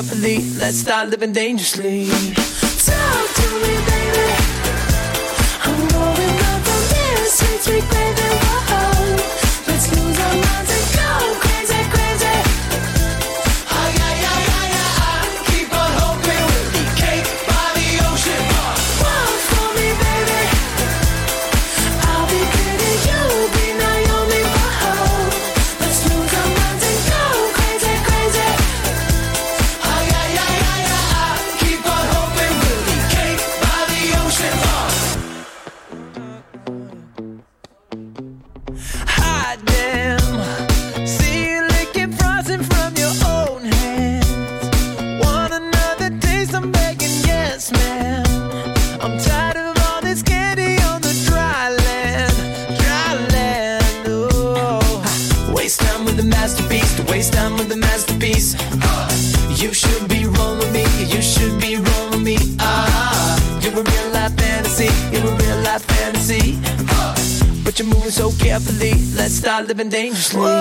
carefully. Let's start living dangerously. dangerously.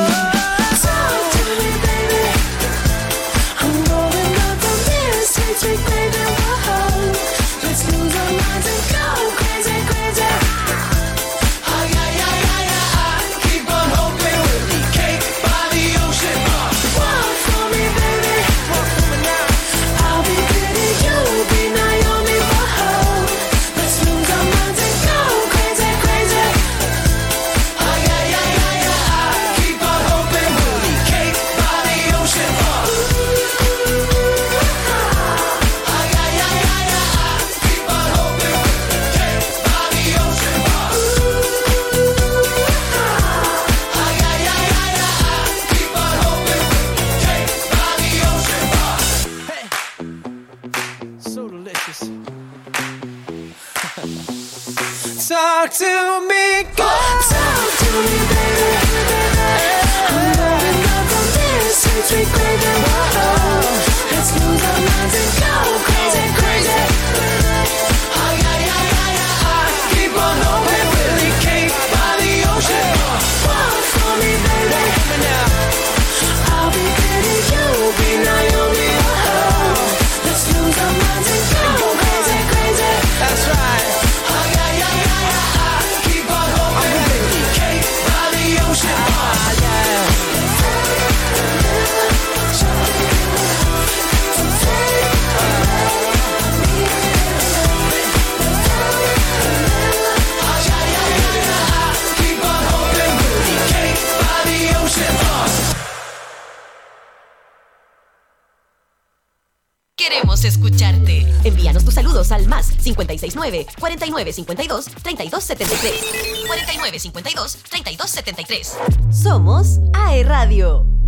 569-4952-3273. 4952-3273. Somos AE Radio.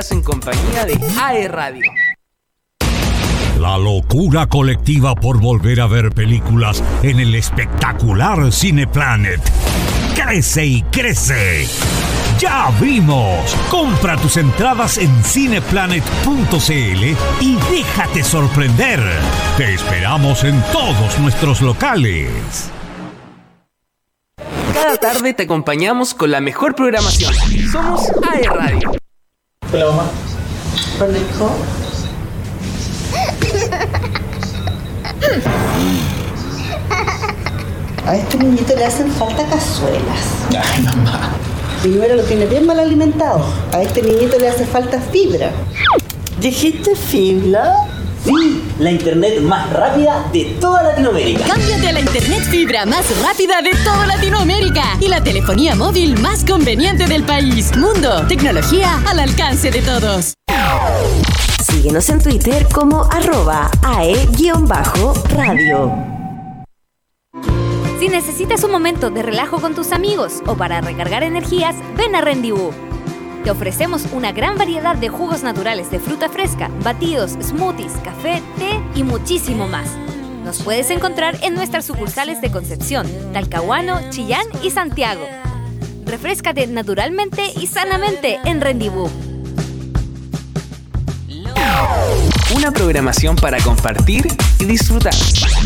Estás en compañía de AE Radio. La locura colectiva por volver a ver películas en el espectacular Cineplanet. Crece y crece. Ya abrimos. Compra tus entradas en cineplanet.cl y déjate sorprender. Te esperamos en todos nuestros locales. Cada tarde te acompañamos con la mejor programación. Somos AE Radio. Hola mamá. A este niñito le hacen falta cazuelas. Ay, mamá. Primero lo tiene bien mal alimentado. A este niñito le hace falta fibra. ¿Dijiste fibra? Sí, la internet más rápida de toda Latinoamérica. Cámbiate a la internet fibra más rápida de toda Latinoamérica y la telefonía móvil más conveniente del país. Mundo, tecnología al alcance de todos. Síguenos en Twitter como arroba ae-radio. Si necesitas un momento de relajo con tus amigos o para recargar energías, ven a Rendibú. Te ofrecemos una gran variedad de jugos naturales de fruta fresca, batidos, smoothies, café, té y muchísimo más. Nos puedes encontrar en nuestras sucursales de Concepción, Talcahuano, Chillán y Santiago. Refrescate naturalmente y sanamente en Rendibú. Una programación para compartir y disfrutar.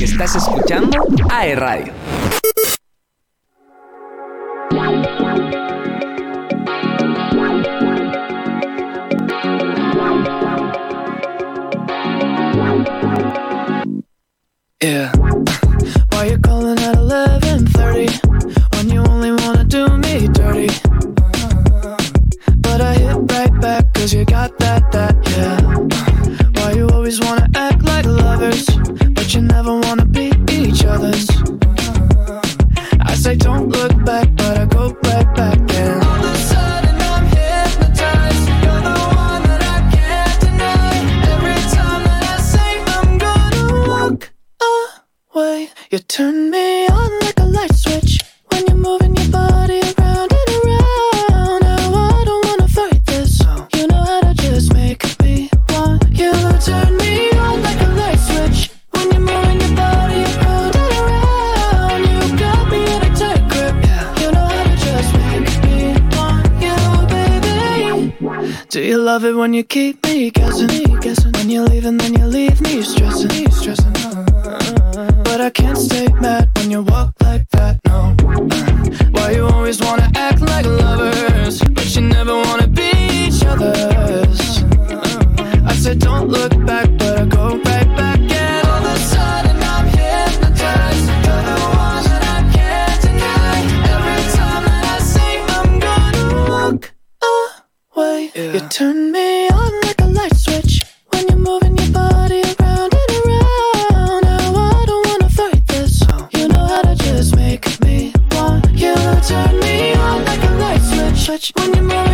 Estás escuchando AE Radio. Yeah. Why you calling at 11:30 when you only wanna do me dirty? But I hit right back 'cause you got Do you love it when you keep me guessing? guessing? When you leave and then you leave me stressing, stressing. But I can't stay mad when you walk like that, no. Why you always wanna act like lovers, but you never wanna be each other's? I said don't look back, but I go right back, you turn me on like a light switch when you're moving your body around and around. Now I don't wanna fight this. You know how to just make me want you. Turn me on like a light switch when you're moving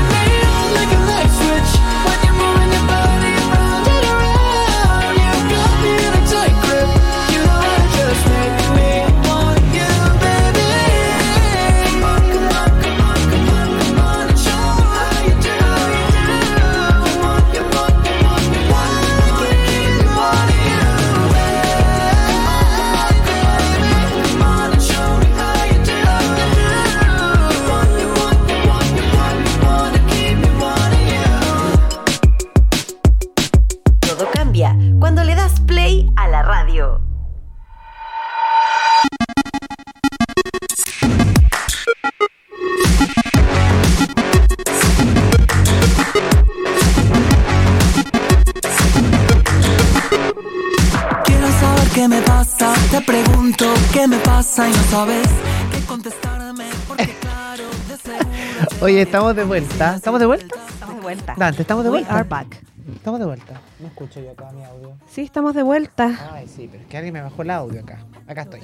Te pregunto, ¿qué me pasa? Y no sabes qué contestarme porque claro, de seguro Oye, estamos de vuelta. ¿Estamos de vuelta? Estamos de vuelta. Dante, ¿estamos de We vuelta? are back. Estamos de vuelta. No escucho yo acá mi audio. Sí, estamos de vuelta. Ay, sí, pero es que alguien me bajó el audio acá. Acá estoy.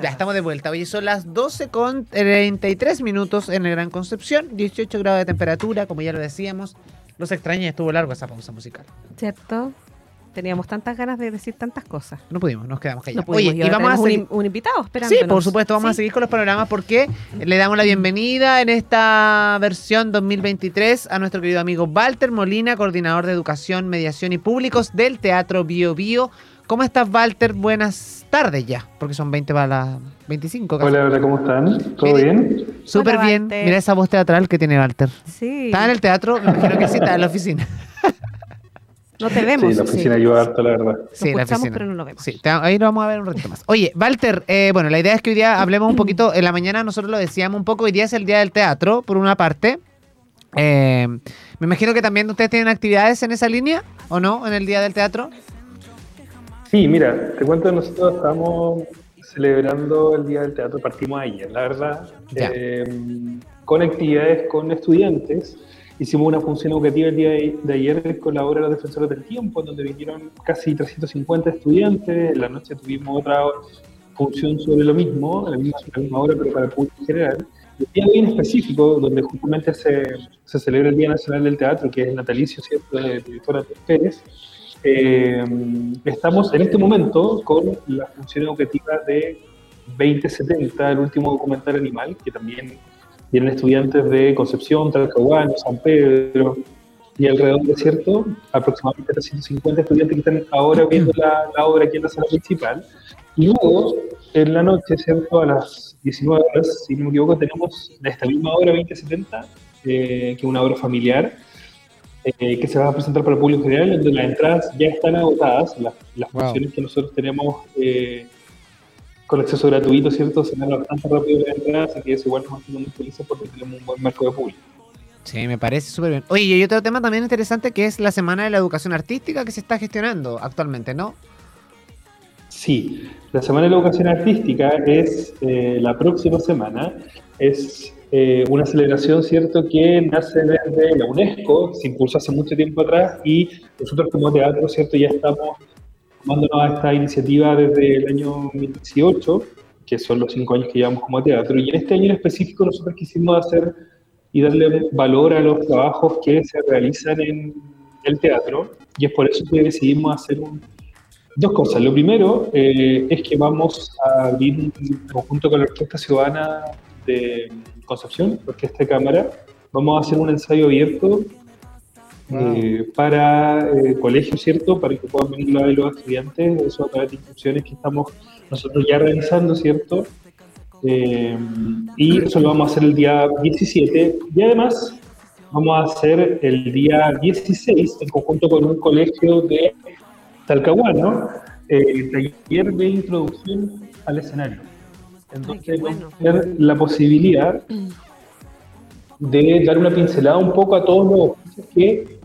Ya estamos de vuelta. Oye, son las 12 con 33 minutos en el Gran Concepción. 18 grados de temperatura, como ya lo decíamos. Los extrañé, estuvo largo esa pausa musical. ¿Cierto? Teníamos tantas ganas de decir tantas cosas. No pudimos, nos quedamos callados. Oye, y y vamos a un seguir. un, invitado esperando. Sí, por supuesto, vamos a seguir con los panoramas porque le damos la bienvenida en esta versión 2023 a nuestro querido amigo Walter Molina, coordinador de Educación, Mediación y Públicos del Teatro Bio Bio. ¿Cómo estás, Walter? Buenas tardes ya, porque son 20 para las 25. casi. Hola, hola, ¿cómo están? ¿Todo bien? Súper bien. Walter. Mira esa voz teatral que tiene Walter. Sí. Está en el teatro, me imagino que sí, está en la oficina. No te vemos. Sí, la oficina ayuda harto, la verdad. Sí, la oficina. pero no lo vemos. Sí, te- ahí lo vamos a ver un ratito más. Oye, Walter, eh, bueno, la idea es que hoy día hablemos un poquito, en la mañana nosotros lo decíamos un poco, hoy día es el día del teatro, por una parte. Eh, me imagino que también ustedes tienen actividades en esa línea, ¿o no? En el día del teatro. Sí, mira, te cuento, nosotros estamos celebrando el Día del Teatro, partimos ayer, la verdad, Ya. eh, con actividades con estudiantes. Hicimos una función educativa el día de, de ayer con la obra Los Defensores del Tiempo, donde vinieron casi 350 estudiantes. En la noche tuvimos otra función sobre lo mismo, la misma, la misma obra, pero para el público en general. Y día de hoy en específico, donde justamente se, se celebra el Día Nacional del Teatro, que es el natalicio, ¿cierto?, de la directora Pérez. Eh, estamos en este momento con la función educativa de 2070, el último documental animal, que también vienen estudiantes de Concepción, Talcahuano, San Pedro y alrededor de cierto, aproximadamente 350 estudiantes que están ahora viendo la, la obra aquí en la sala principal. Y luego, en la noche, ¿cierto? A las 19 horas, si no me equivoco, tenemos esta misma obra 2070, eh, que es una obra familiar, eh, que se va a presentar para el público general, donde las entradas ya están agotadas, las, las Wow. funciones que nosotros tenemos eh, con acceso gratuito, ¿cierto? Se dan bastante rápido las entradas, así que eso igual nos mantiene muy felices porque tenemos un buen marco de público. Sí, me parece súper bien. Oye, y hay otro tema también interesante que es la Semana de la Educación Artística que se está gestionando actualmente, ¿no? Sí, la Semana de la Educación Artística es eh, la próxima semana. Es eh, una celebración, ¿cierto?, que nace desde la UNESCO, se impulsó hace mucho tiempo atrás y nosotros como teatro, ¿cierto?, ya estamos tomándonos a esta iniciativa desde el año 2018, que son los cinco años que llevamos como teatro, y en este año en específico nosotros quisimos hacer y darle valor a los trabajos que se realizan en el teatro, y es por eso que decidimos hacer un, Dos cosas. Lo primero eh, es que vamos a abrir un conjunto con la Orquesta Ciudadana de Concepción, Orquesta de Cámara. Vamos a hacer un ensayo abierto eh, para eh, colegios, ¿cierto? Para que puedan venir a ver los estudiantes. Eso a través de inscripciones que estamos nosotros ya realizando, ¿cierto? Eh, y eso lo vamos a hacer el día 17. Y además vamos a hacer el día 16 en conjunto con un colegio de Talcahuano, eh, taller de introducción al escenario. Entonces vamos a tener la posibilidad de dar una pincelada un poco a todos los que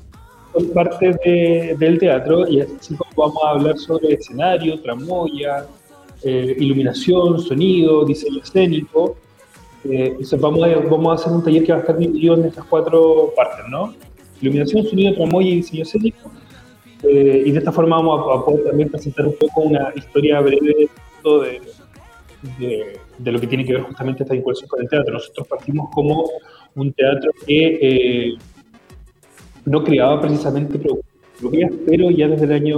son parte de- del teatro y así como vamos a hablar sobre escenario, tramoya, eh, iluminación, sonido, diseño escénico. Eh, entonces vamos a, vamos a hacer un taller que va a estar dividido en estas cuatro partes, ¿no? Iluminación, sonido, tramoya y diseño escénico. Eh, y de esta forma vamos a, a poder también presentar un poco una historia breve de, de, de lo que tiene que ver justamente esta vinculación con el teatro. Nosotros partimos como un teatro que eh, no creaba precisamente propias, pero ya desde el año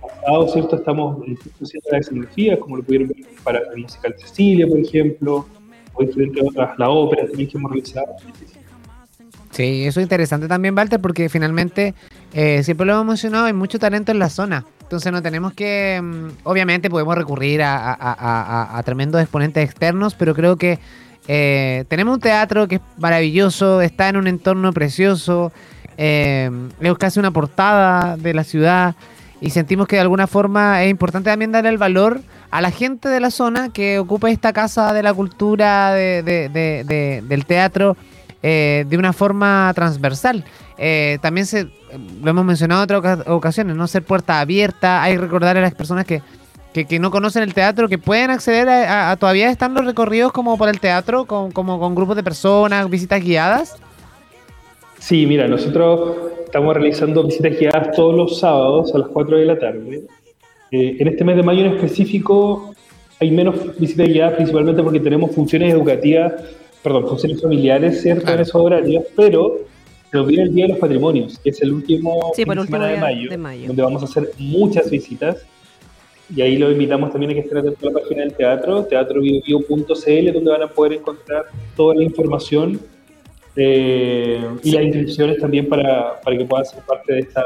pasado, ¿cierto? Estamos haciendo las escenografías, como lo pudieron ver para el musical Cecilia, por ejemplo, o otras, la ópera también que hemos realizado. Sí, eso es interesante también, Walter, porque finalmente, eh, siempre lo hemos mencionado, hay mucho talento en la zona. Entonces no tenemos que, mm, obviamente podemos recurrir a- a tremendos exponentes externos, pero creo que eh, tenemos un teatro que es maravilloso, está en un entorno precioso, eh, es casi una portada de la ciudad y sentimos que de alguna forma es importante también darle el valor a la gente de la zona que ocupa esta casa de la cultura, de- de- de- de- del teatro, eh, de una forma transversal. Eh, también se, lo hemos mencionado en otras oca- ocasiones, no ser puerta abierta, hay que recordar a las personas que que, que no conocen el teatro, que pueden acceder a, a- a- todavía están los recorridos como por el teatro, con, como con grupos de personas, visitas guiadas. Sí, mira, nosotros estamos realizando visitas guiadas todos los sábados a las 4 de la tarde. Eh, en este mes de mayo en específico hay menos visitas guiadas principalmente porque tenemos funciones educativas, perdón, funciones familiares, ¿cierto? En esos horarios, pero se nos viene el Día de los Patrimonios, que es el último Sí, por último semana de mayo, de mayo. donde vamos a hacer muchas visitas. Y ahí lo invitamos también a que estén atentos a la página del teatro, teatrobiobio.cl, donde van a poder encontrar toda la información eh, y las inscripciones también para, para que puedan ser parte de, esta,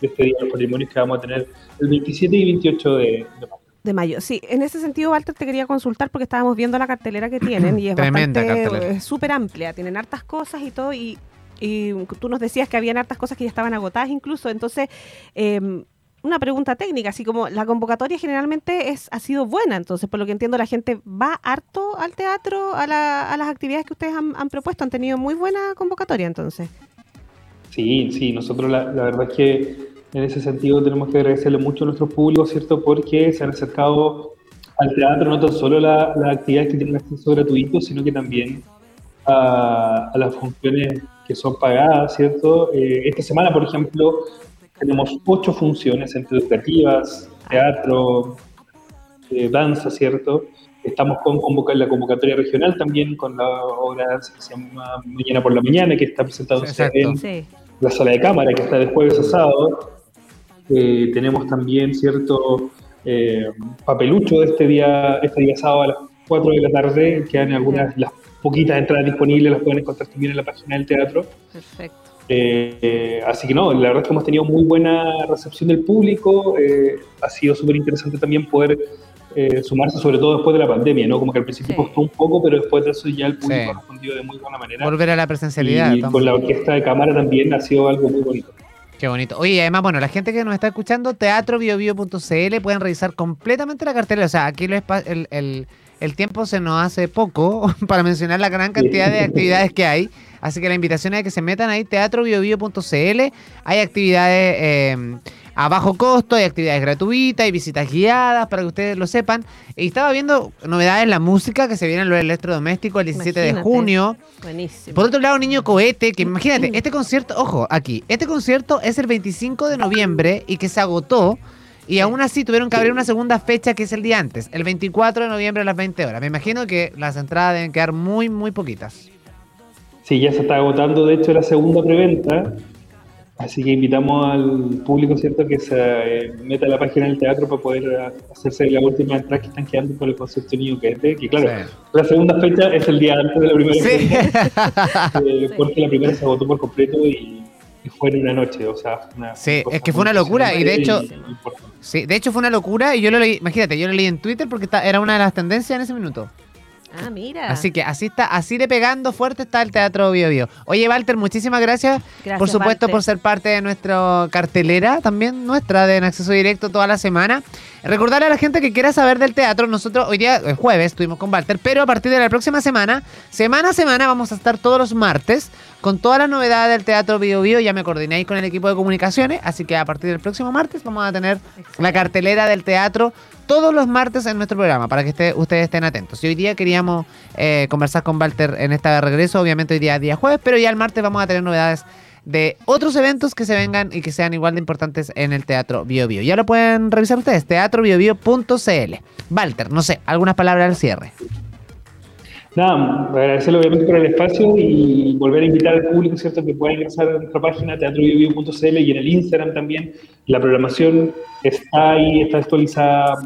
de este Día de los Patrimonios que vamos a tener el 27 y 28 de, de mayo. De mayo, sí. En ese sentido, Walter, te quería consultar porque estábamos viendo la cartelera que tienen y es Tremenda bastante, es súper amplia. Tienen hartas cosas y todo y, y tú nos decías que habían hartas cosas que ya estaban agotadas incluso. Entonces, eh, una pregunta técnica, así como la convocatoria generalmente es ha sido buena, entonces por lo que entiendo la gente va harto al teatro, a, la- a las actividades que ustedes han, propuesto, han tenido muy buena convocatoria entonces. Sí, sí, nosotros la, la verdad es que en ese sentido tenemos que agradecerle mucho a nuestro público, ¿cierto? Porque se han acercado al teatro no tan solo la- las actividades que tienen acceso gratuito, sino que también a, a las funciones que son pagadas, ¿cierto? Eh, esta semana, por ejemplo, tenemos ocho funciones entre educativas, teatro, eh, danza, ¿cierto? Estamos con convoca- la convocatoria regional también con la obra de danza que se llama Mañana por la Mañana, que está Exacto. en Sí. la sala de cámara, que está de jueves a sábado. Eh, tenemos también cierto eh, papelucho de este día, este día sábado a las 4 de la tarde, que hay algunas, las poquitas entradas disponibles, las pueden encontrar también en la página del teatro. Perfecto. Eh, así que no, la verdad es que hemos tenido muy buena recepción del público, eh, ha sido súper interesante también poder eh, sumarse, sobre todo después de la pandemia, ¿no? Como que al principio Sí. costó un poco, pero después de eso ya el público Sí. ha respondido de muy buena manera. Volver a la presencialidad. y con la orquesta de cámara también ha sido algo muy bonito. Qué bonito. Oye, además, bueno, la gente que nos está escuchando, teatrobiobio.cl, pueden revisar completamente la cartelera. O sea, aquí lo el, el- el tiempo se nos hace poco para mencionar la gran cantidad de actividades que hay. Así que la invitación es a que se metan ahí, teatrobiobio.cl. Hay actividades eh, a bajo costo, hay actividades gratuitas, hay visitas guiadas para que ustedes lo sepan. Y estaba viendo novedades en la música que se vienen los electrodomésticos el 17 de junio. Buenísimo. Por otro lado, Niño Cohete, que imagínate, este concierto, ojo, aquí, este concierto es el 25 de noviembre y que se agotó. Y aún así tuvieron que abrir una segunda fecha que es el día antes, el 24 de noviembre a las 20 horas. Me imagino que las entradas deben quedar muy, muy poquitas. Sí, ya se está agotando, de hecho, la segunda preventa. Así que invitamos al público, ¿cierto?, que se eh, meta a la página del teatro para poder eh, hacerse la última entrada que están quedando por el concierto Niño Quete. Que claro, Sí. la segunda fecha es el día antes de la primera Sí. fecha, eh, porque la primera se agotó por completo y, y fue en una noche. O sea, una Sí, es que fue una locura, y de hecho- y. Sí, de hecho fue una locura y yo lo leí, imagínate, yo lo leí en Twitter porque era una de las tendencias en ese minuto. Ah, mira. Así que así está, así de pegando fuerte está el Teatro Bio Bio. Oye, Walter, muchísimas gracias, Gracias, por supuesto Walter. por ser parte de nuestra cartelera, también nuestra de en acceso directo toda la semana. Recordarle a la gente que quiera saber del teatro, nosotros hoy día, el jueves, estuvimos con Walter, pero a partir de la próxima semana, semana a semana, vamos a estar todos los martes con todas las novedades del Teatro Bio Bio. Ya me coordiné ahí con el equipo de comunicaciones, así que a partir del próximo martes vamos a tener la cartelera del teatro todos los martes en nuestro programa para que ustedes estén atentos. Y hoy día queríamos eh, conversar con Walter en esta regreso, obviamente hoy día es día jueves, pero ya el martes vamos a tener novedades de otros eventos que se vengan y que sean igual de importantes en el Teatro Bio Bio. Ya lo pueden revisar ustedes, teatrobiobio.cl. Walter, no sé, algunas palabras al cierre. Nada, agradecerle obviamente por el espacio y volver a invitar al público, ¿cierto?, que pueda ingresar a nuestra página teatrobiobio.cl y en el Instagram también. La programación está ahí, está actualizada.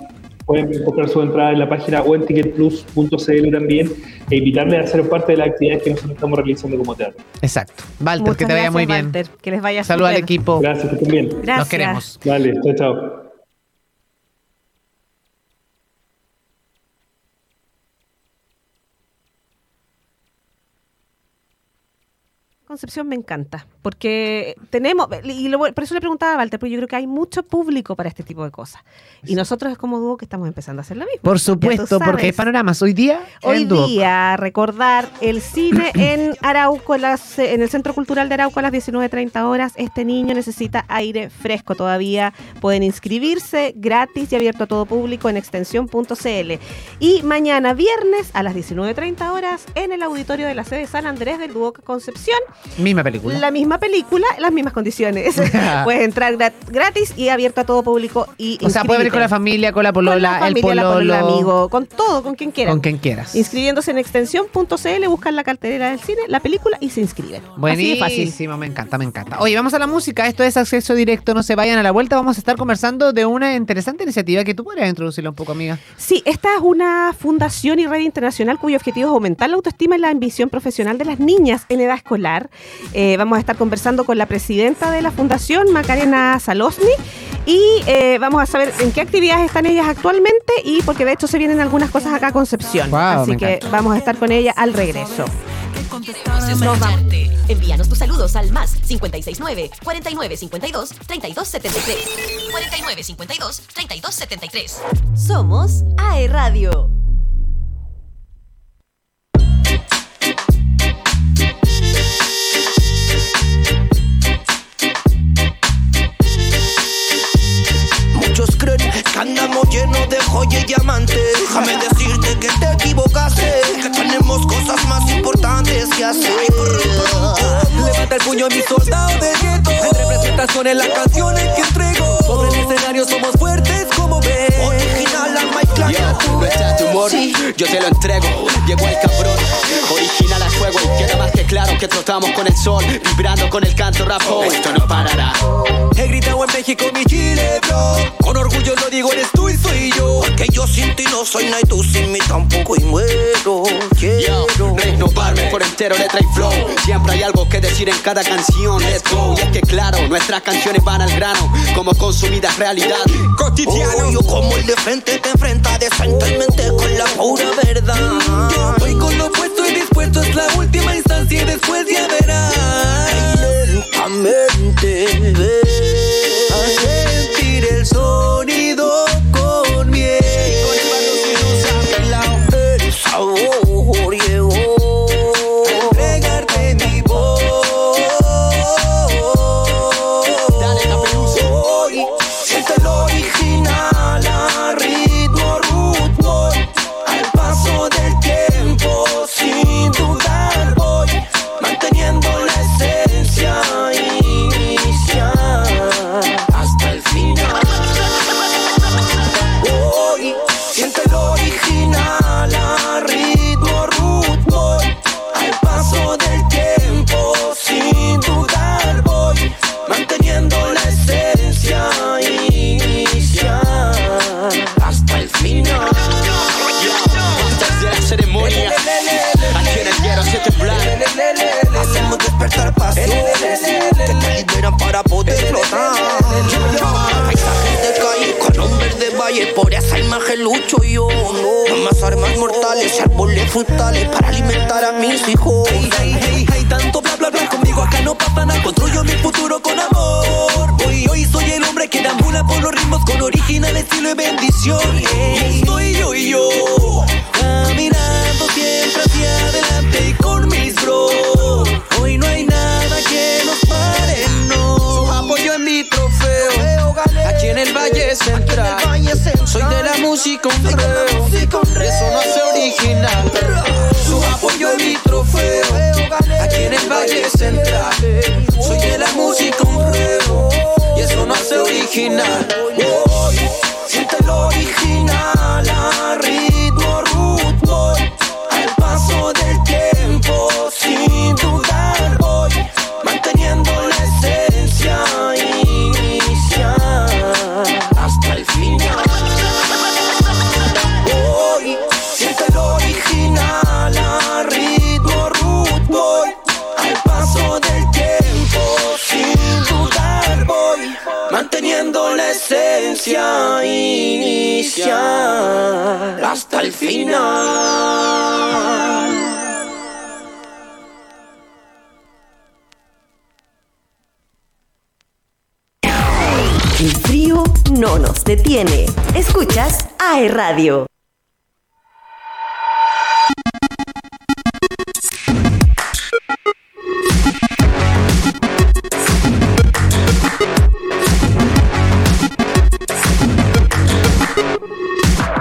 Pueden comprar su entrada en la página o en ticketplus.cl también e invitarles a ser parte de las actividades que nosotros estamos realizando como teatro. Exacto. Walter, Muchas que te vaya gracias, muy bien. Walter. Que les vaya Saludos al súper. equipo. Gracias, que estén bien. Gracias. Los queremos. Vale, chao, chao. Concepción me encanta, porque tenemos, y lo- por eso le preguntaba a Walter, porque yo creo que hay mucho público para este tipo de cosas. Y nosotros es como dúo que estamos empezando a hacer lo mismo. Por supuesto, porque hay panoramas. Hoy día, Hoy en Duoc. día, recordar el cine en Arauco, en, las- en el Centro Cultural de Arauco a las 19.30 horas. Este niño necesita aire fresco todavía. Pueden inscribirse gratis y abierto a todo público en extensión.cl. Y mañana viernes a las 19.30 horas en el auditorio de la sede San Andrés del Duoc Concepción. Misma película. La misma película, las mismas condiciones. Puedes entrar grat- gratis y abierto a todo público. y O sea, puede venir con la familia, con la polola, Con la el familia, la polola, amigo, con todo, con quien quieran. Con quien quieras. Inscribiéndose en extensión.cl, buscan la cartelera del cine, la película y se inscriben. Así de fácil. Buenísimo, me encanta, me encanta. Oye, vamos a la música. Esto es acceso directo, no se vayan a la vuelta. Vamos a estar conversando de una interesante iniciativa que tú podrías introducirla un poco, amiga. Sí, esta es una fundación y red internacional cuyo objetivo es aumentar la autoestima y la ambición profesional de las niñas en edad escolar. Eh, vamos a estar conversando con la presidenta de la fundación, Macarena Salosny, y eh, vamos a saber en qué actividades están ellas actualmente y porque de hecho se vienen algunas cosas acá a Concepción. Guau, Así que encanta. vamos a estar con ella al regreso. Nos vamos. Envíanos tus saludos al más 569 4952 3273. 4952 3273. Somos AE Radio. Muchos creen que andamos llenos de joya y diamantes. Déjame decirte que te equivocaste. Que tenemos cosas más importantes que hacer. Levanta el puño a mis soldados de gueto En representación en las canciones que entrego Sobre el escenario somos fuertes como ves Original al Mike. Yo, no está tu humor, yo te lo entrego. Llegó el cabrón, original al fuego. Y queda más que claro que trotamos con el sol, vibrando con el canto rapo. Esto no parará. He gritado en México mi Chile, bro Con orgullo lo digo, eres tú y soy yo Que yo sin ti no soy nada y tú sin mí tampoco y muero. Quiero Yo, renovarme por entero, letra y flow. Siempre hay algo que decir en cada canción. Let's go. Y es que claro, nuestras canciones van al grano, como consumidas realidad. Oh, yo como el de frente te enfrenta decentemente con la pura verdad. Voy con lo puesto Es la última instancia y después ya verás. Lentamente a mortales y árboles frutales para alimentar a mis hijos. Hey, hey, hey, hey, tanto bla bla bla conmigo acá no pasa nada. Construyo mi futuro con amor. Hoy, hoy soy el hombre que deambula por los ritmos Con original estilo y bendición. Y soy yo y yo Caminando siempre hacia adelante y con mis bros. Hoy no hay nada que nos pare, no. Su apoyo en mi trofeo. Aquí en el Valle Central. Soy de la música un Su apoyo en mi trofeo. Aquí en el Valle Central. Soy de la música un reo. Y eso no hace original. AE Radio.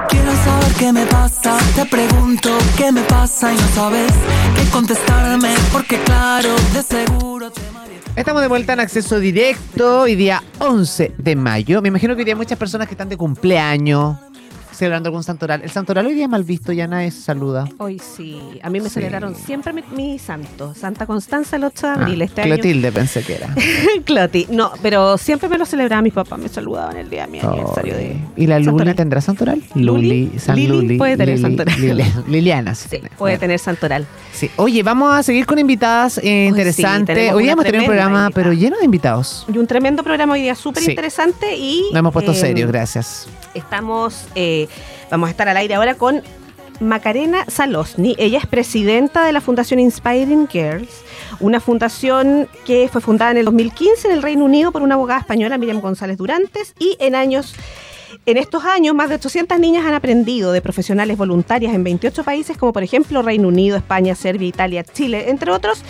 Quiero saber qué me pasa, te pregunto qué me pasa y no sabes qué contestarme porque claro, de seguro te Estamos de vuelta en acceso directo hoy día 11 de mayo. Me imagino que hoy día hay muchas personas que están de cumpleaños, celebrando algún santoral. El santoral hoy día es mal visto, ya nadie se saluda. Hoy sí. A mí me Sí. celebraron siempre mi, mi santo. Santa Constanza el 8 de Ah, abril. este año. Clotilde pensé que era. Cloti. No, pero siempre me lo celebraba mis papás. Me saludaban el día de mi aniversario de. ¿Y la Luli Santoral. tendrá santoral? Luli, Luli, San Lili Luli. puede tener santoral. Lili- Liliana. Sí. Puede tener santoral. Sí. Oye, vamos a seguir con invitadas eh, interesantes. tenemos hoy día una hemos tenido un tremenda programa, pero lleno de invitados. Y un tremendo programa hoy día súper Sí. interesante y. Nos hemos puesto eh, serios, gracias. Estamos, eh, vamos a estar al aire ahora con Macarena Salosni. Ella es presidenta de la Fundación Inspiring Girls, una fundación que fue fundada en el 2015 en el Reino Unido por una abogada española, Miriam González Durantes, y en años... En estos años, más de 800 niñas han aprendido de profesionales voluntarias en 28 países, como por ejemplo Reino Unido, España, Serbia, Italia, Chile, entre otros.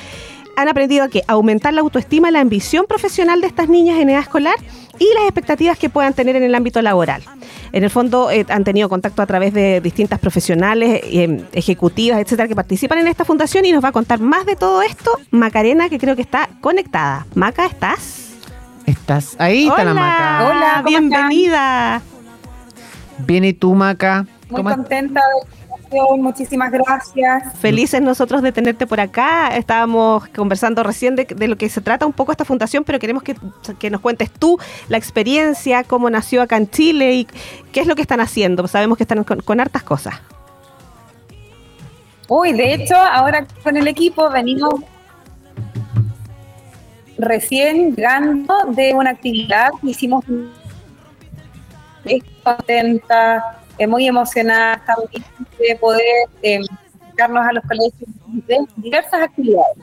Han aprendido a que aumentar la autoestima, la ambición profesional de estas niñas en edad escolar y las expectativas que puedan tener en el ámbito laboral. En el fondo eh, han tenido contacto a través de distintas profesionales, eh, ejecutivas, etcétera, que participan en esta fundación y nos va a contar más de todo esto Macarena, que creo que está conectada. Maca, ¿estás? ¿Estás ahí? Está la Maca. Hola, ¿cómo bienvenida. Bien, ¿y tú, Maca? Muy ¿Cómo contenta de invitación, muchísimas gracias. Felices nosotros de tenerte por acá. Estábamos conversando recién de, de lo que se trata un poco esta fundación, pero queremos que, que nos cuentes tú la experiencia, cómo nació acá en Chile y qué es lo que están haciendo. Sabemos que están con, con hartas cosas. Uy, de hecho, ahora con el equipo venimos recién llegando de una actividad que hicimos contenta, eh, muy emocionada también de poder eh, a los colegios de diversas actividades.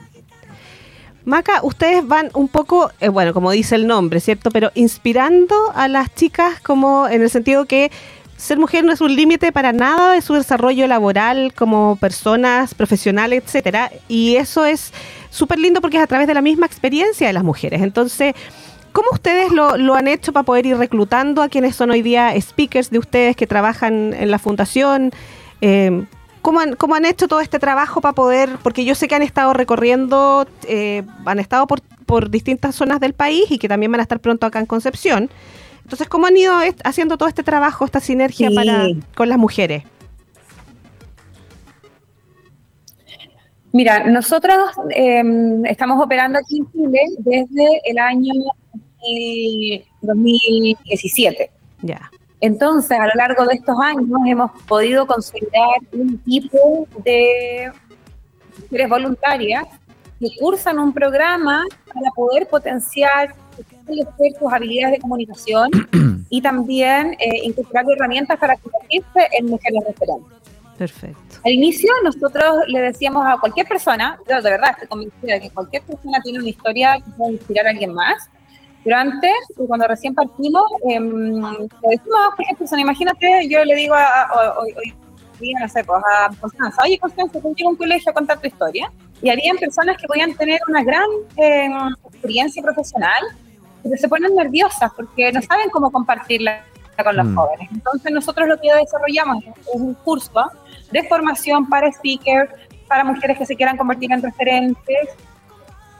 Maca, ustedes van un poco, eh, bueno, como dice el nombre, ¿cierto? Pero inspirando a las chicas como en el sentido que ser mujer no es un límite para nada de su desarrollo laboral como personas profesionales, etcétera. Y eso es súper lindo porque es a través de la misma experiencia de las mujeres. Entonces, ¿cómo ustedes lo, lo han hecho para poder ir reclutando a quienes son hoy día speakers de ustedes que trabajan en la fundación? Eh, ¿Cómo han, cómo han hecho todo este trabajo para poder, porque yo sé que han estado recorriendo, eh, han estado por, por distintas zonas del país y que también van a estar pronto acá en Concepción. Entonces, ¿cómo han ido haciendo todo este trabajo, esta sinergia Sí. para, con las mujeres? Mira, nosotros eh, estamos operando aquí en Chile desde el año 2017. Ya. Entonces, a lo largo de estos años hemos podido consolidar un equipo de mujeres voluntarias que cursan un programa para poder potenciar sus habilidades de comunicación y también eh, incorporar herramientas para convertirse en mujeres referentes. Perfecto. Al inicio nosotros le decíamos a cualquier persona, yo de verdad estoy convencida de que cualquier persona tiene una historia que puede inspirar a alguien más, pero antes, cuando recién partimos, eh, decimos cualquier persona, imagínate, yo le digo a, hoy, hoy día, no sé, pues a Constanza, oye Constanza, tú a un colegio a contar tu historia, y habían personas que podían tener una gran eh, experiencia profesional, pero se ponen nerviosas porque no saben cómo compartirla con los Mm. jóvenes. Entonces nosotros lo que desarrollamos es un curso de formación para speakers, para mujeres que se quieran convertir en referentes,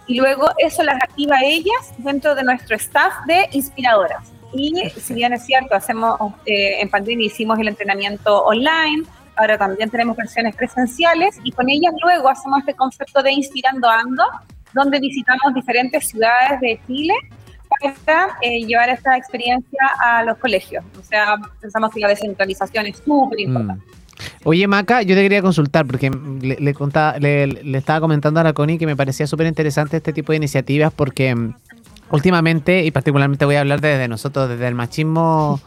y luego eso las activa ellas dentro de nuestro staff de inspiradoras. Y si bien es cierto, hacemos eh, en pandemia hicimos el entrenamiento online, ahora también tenemos versiones presenciales y con ellas luego hacemos este concepto de Inspirando Ando, donde visitamos diferentes ciudades de Chile para eh, llevar esta experiencia a los colegios. O sea, pensamos que la descentralización es súper importante. Oye, Maca, yo te quería consultar porque le, estaba comentando a la Connie que me parecía súper interesante este tipo de iniciativas porque mm, últimamente, y particularmente voy a hablar desde nosotros, desde el machismo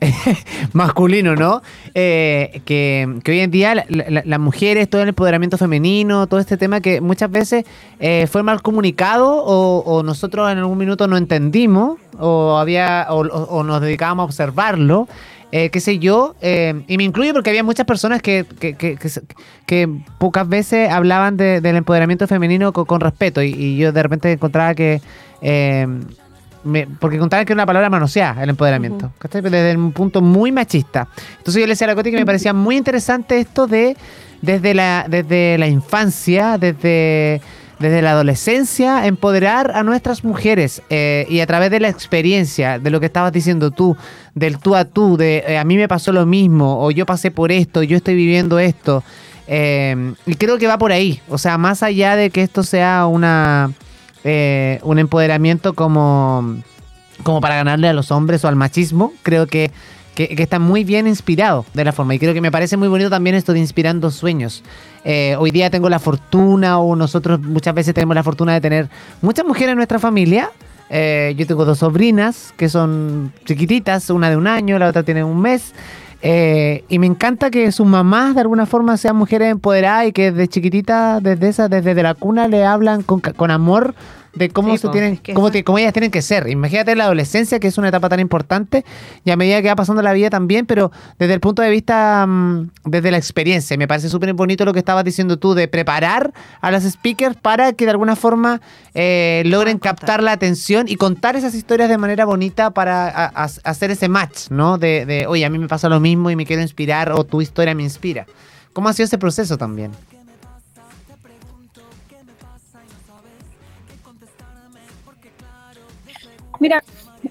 masculino, ¿no? Eh, que, hoy en día la- la- las mujeres, todo el empoderamiento femenino, todo este tema que muchas veces eh, fue mal comunicado o, o nosotros en algún minuto no entendimos o, había, o- o nos dedicábamos a observarlo. Eh, qué sé yo, eh, y me incluyo porque había muchas personas que, que, que- pocas veces hablaban de- del empoderamiento femenino con, con respeto y, y yo de repente encontraba que eh, me- porque contaban que era una palabra manoseada, el empoderamiento. ¿cachai? Desde un punto muy machista. Entonces yo le decía a la Coti que me parecía muy interesante esto de desde la, desde la infancia, desde, desde la adolescencia, empoderar a nuestras mujeres eh, y a través de la experiencia, de lo que estabas diciendo tú, del tú a tú, de eh, a mí me pasó lo mismo, o yo pasé por esto, yo estoy viviendo esto. Eh, y creo que va por ahí. O sea, más allá de que esto sea una un empoderamiento como, como para ganarle a los hombres o al machismo, creo que, que, que está muy bien inspirado de la forma. Y creo que me parece muy bonito también esto de inspirando sueños. Eh, hoy día tengo la fortuna, o nosotros muchas veces tenemos la fortuna de tener muchas mujeres en nuestra familia. Eh, yo tengo dos sobrinas que son chiquititas, una de un año, la otra tiene un mes. Eh, y me encanta que sus mamás de alguna forma sean mujeres empoderadas y que desde chiquitita, desde esa, desde la cuna le hablan con amor de cómo Sí, se po, tienen, es que cómo, eso- te- cómo ellas tienen que ser. Imagínate la adolescencia, que es una etapa tan importante, y a medida que va pasando la vida también, pero desde el punto de vista, mm, desde la experiencia. Me parece súper bonito lo que estabas diciendo tú, de preparar a las speakers para que de alguna forma eh, logren captar la atención y contar esas historias de manera bonita para a- a- hacer ese match, ¿no? De, de, oye, a mí me pasa lo mismo y me quiero inspirar, o tu historia me inspira. ¿Cómo ha sido ese proceso también? Mira,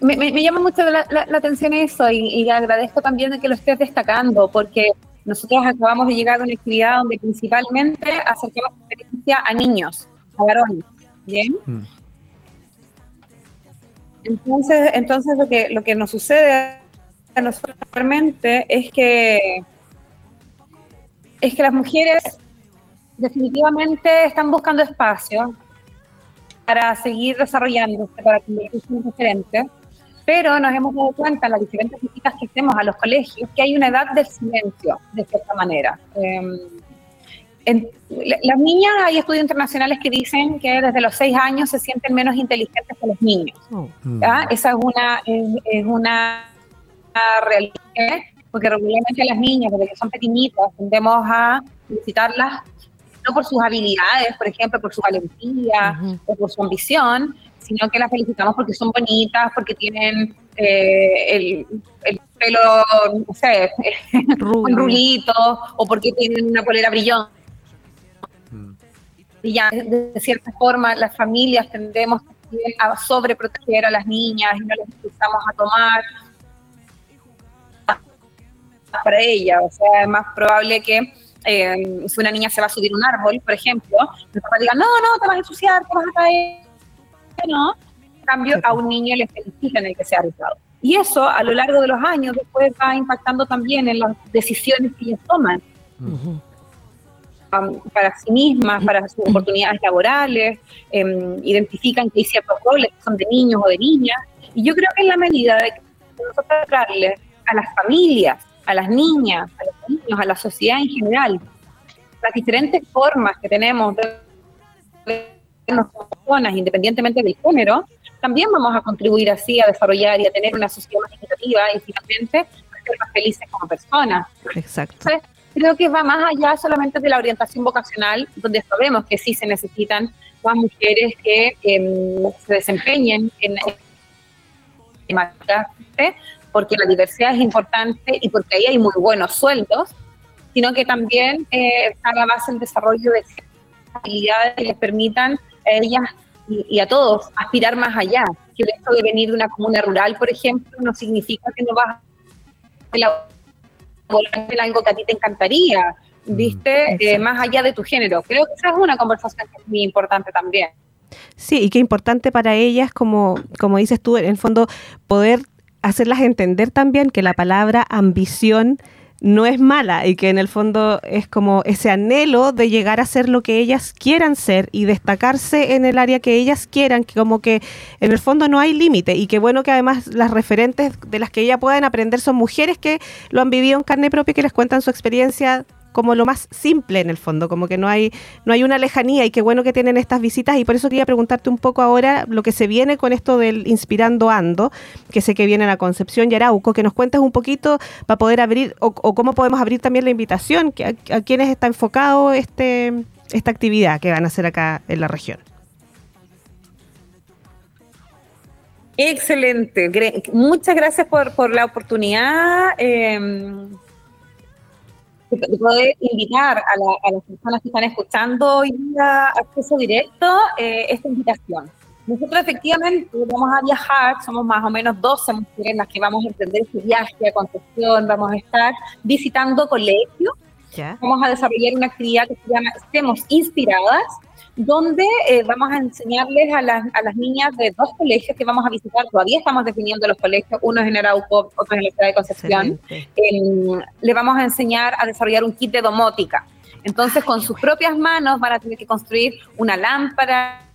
me, me- me llama mucho la, la- la atención eso y, y agradezco también de que lo estés destacando, porque nosotros acabamos de llegar a una actividad donde principalmente acercamos experiencia a niños, a varones, ¿bien? Entonces, entonces lo que lo que nos sucede a nosotros realmente es que es que las mujeres definitivamente están buscando espacio para seguir desarrollándose, para convertirse en referente, pero nos hemos dado cuenta en las diferentes visitas que hacemos a los colegios que hay una edad del silencio, de cierta manera. Eh, en- la- las niñas, hay estudios internacionales que dicen que desde los seis años se sienten menos inteligentes que los niños. ¿ya? Esa es una, es, es una realidad, ¿eh? porque regularmente las niñas, desde que son pequeñitas, tendemos a felicitarlas no por sus habilidades, por ejemplo, por su valentía o por su ambición, sino que las felicitamos porque son bonitas, porque tienen eh, el, el pelo, no sé, un rulito, o porque tienen una polera brillante. Y ya, de, de cierta forma, las familias tendemos también a sobreproteger a las niñas y no les empezamos a tomar para ella. O sea, es más probable que eh, si una niña se va a subir un árbol, por ejemplo, los papás digan, no, no, te vas a ensuciar, te vas a caer. No. En cambio, a un niño le felicitan el que se ha arriesgado. Y eso, a lo largo de los años, después va impactando también en las decisiones que ellas toman um, para sí mismas, para sus oportunidades laborales, em, identifican que hay ciertos roles que son de niños o de niñas. Y yo creo que en la medida de que nosotros darle a las familias, a las niñas, a los niños, a la sociedad en general, las diferentes formas que tenemos de como personas, independientemente del género, también vamos a contribuir así a desarrollar y a tener una sociedad más equitativa y finalmente a ser más felices como personas. Exacto. Entonces, creo que va más allá solamente de la orientación vocacional, donde sabemos que sí se necesitan más mujeres que em, se desempeñen en, en porque la diversidad es importante y porque ahí hay muy buenos sueldos, sino que también eh, está a la base el desarrollo de habilidades que les permitan a ellas y, y a todos aspirar más allá. Que el hecho de venir de una comuna rural, por ejemplo, no significa que no vas a elaborar en algo que a ti te encantaría, ¿viste? Eh, más allá de tu género. Creo que esa es una conversación que es muy importante también. Sí, y qué importante para ellas, como, como dices tú, en el fondo, poder hacerlas entender también que la palabra ambición no es mala y que en el fondo es como ese anhelo de llegar a ser lo que ellas quieran ser y destacarse en el área que ellas quieran, que como que en el fondo no hay límite y que bueno que además las referentes de las que ella puedan aprender son mujeres que lo han vivido en carne propia y que les cuentan su experiencia como lo más simple en el fondo, como que no hay, no hay una lejanía y qué bueno que tienen estas visitas y por eso quería preguntarte un poco ahora lo que se viene con esto del Inspirando Ando, que sé que viene a Concepción y Arauco, que nos cuentes un poquito para poder abrir o, cómo podemos abrir también la invitación, que a, a quienes está enfocado este, esta actividad que van a hacer acá en la región. Excelente. Muchas gracias por, por la oportunidad eh, de de poder invitar a, la- a las personas que están escuchando hoy día acceso directo eh, esta invitación. Nosotros efectivamente vamos a viajar, somos más o menos 12 mujeres las que vamos a emprender este viaje a Concepción, vamos a estar visitando colegios, vamos a desarrollar una actividad que se llama Estemos Inspiradas, donde eh, vamos a enseñarles a las, a las niñas de dos colegios que vamos a visitar, todavía estamos definiendo los colegios, uno es en Arauco, otro es en la ciudad de Concepción, em, le vamos a enseñar a desarrollar un kit de domótica. Entonces, con sus propias manos van a tener que construir una lámpara,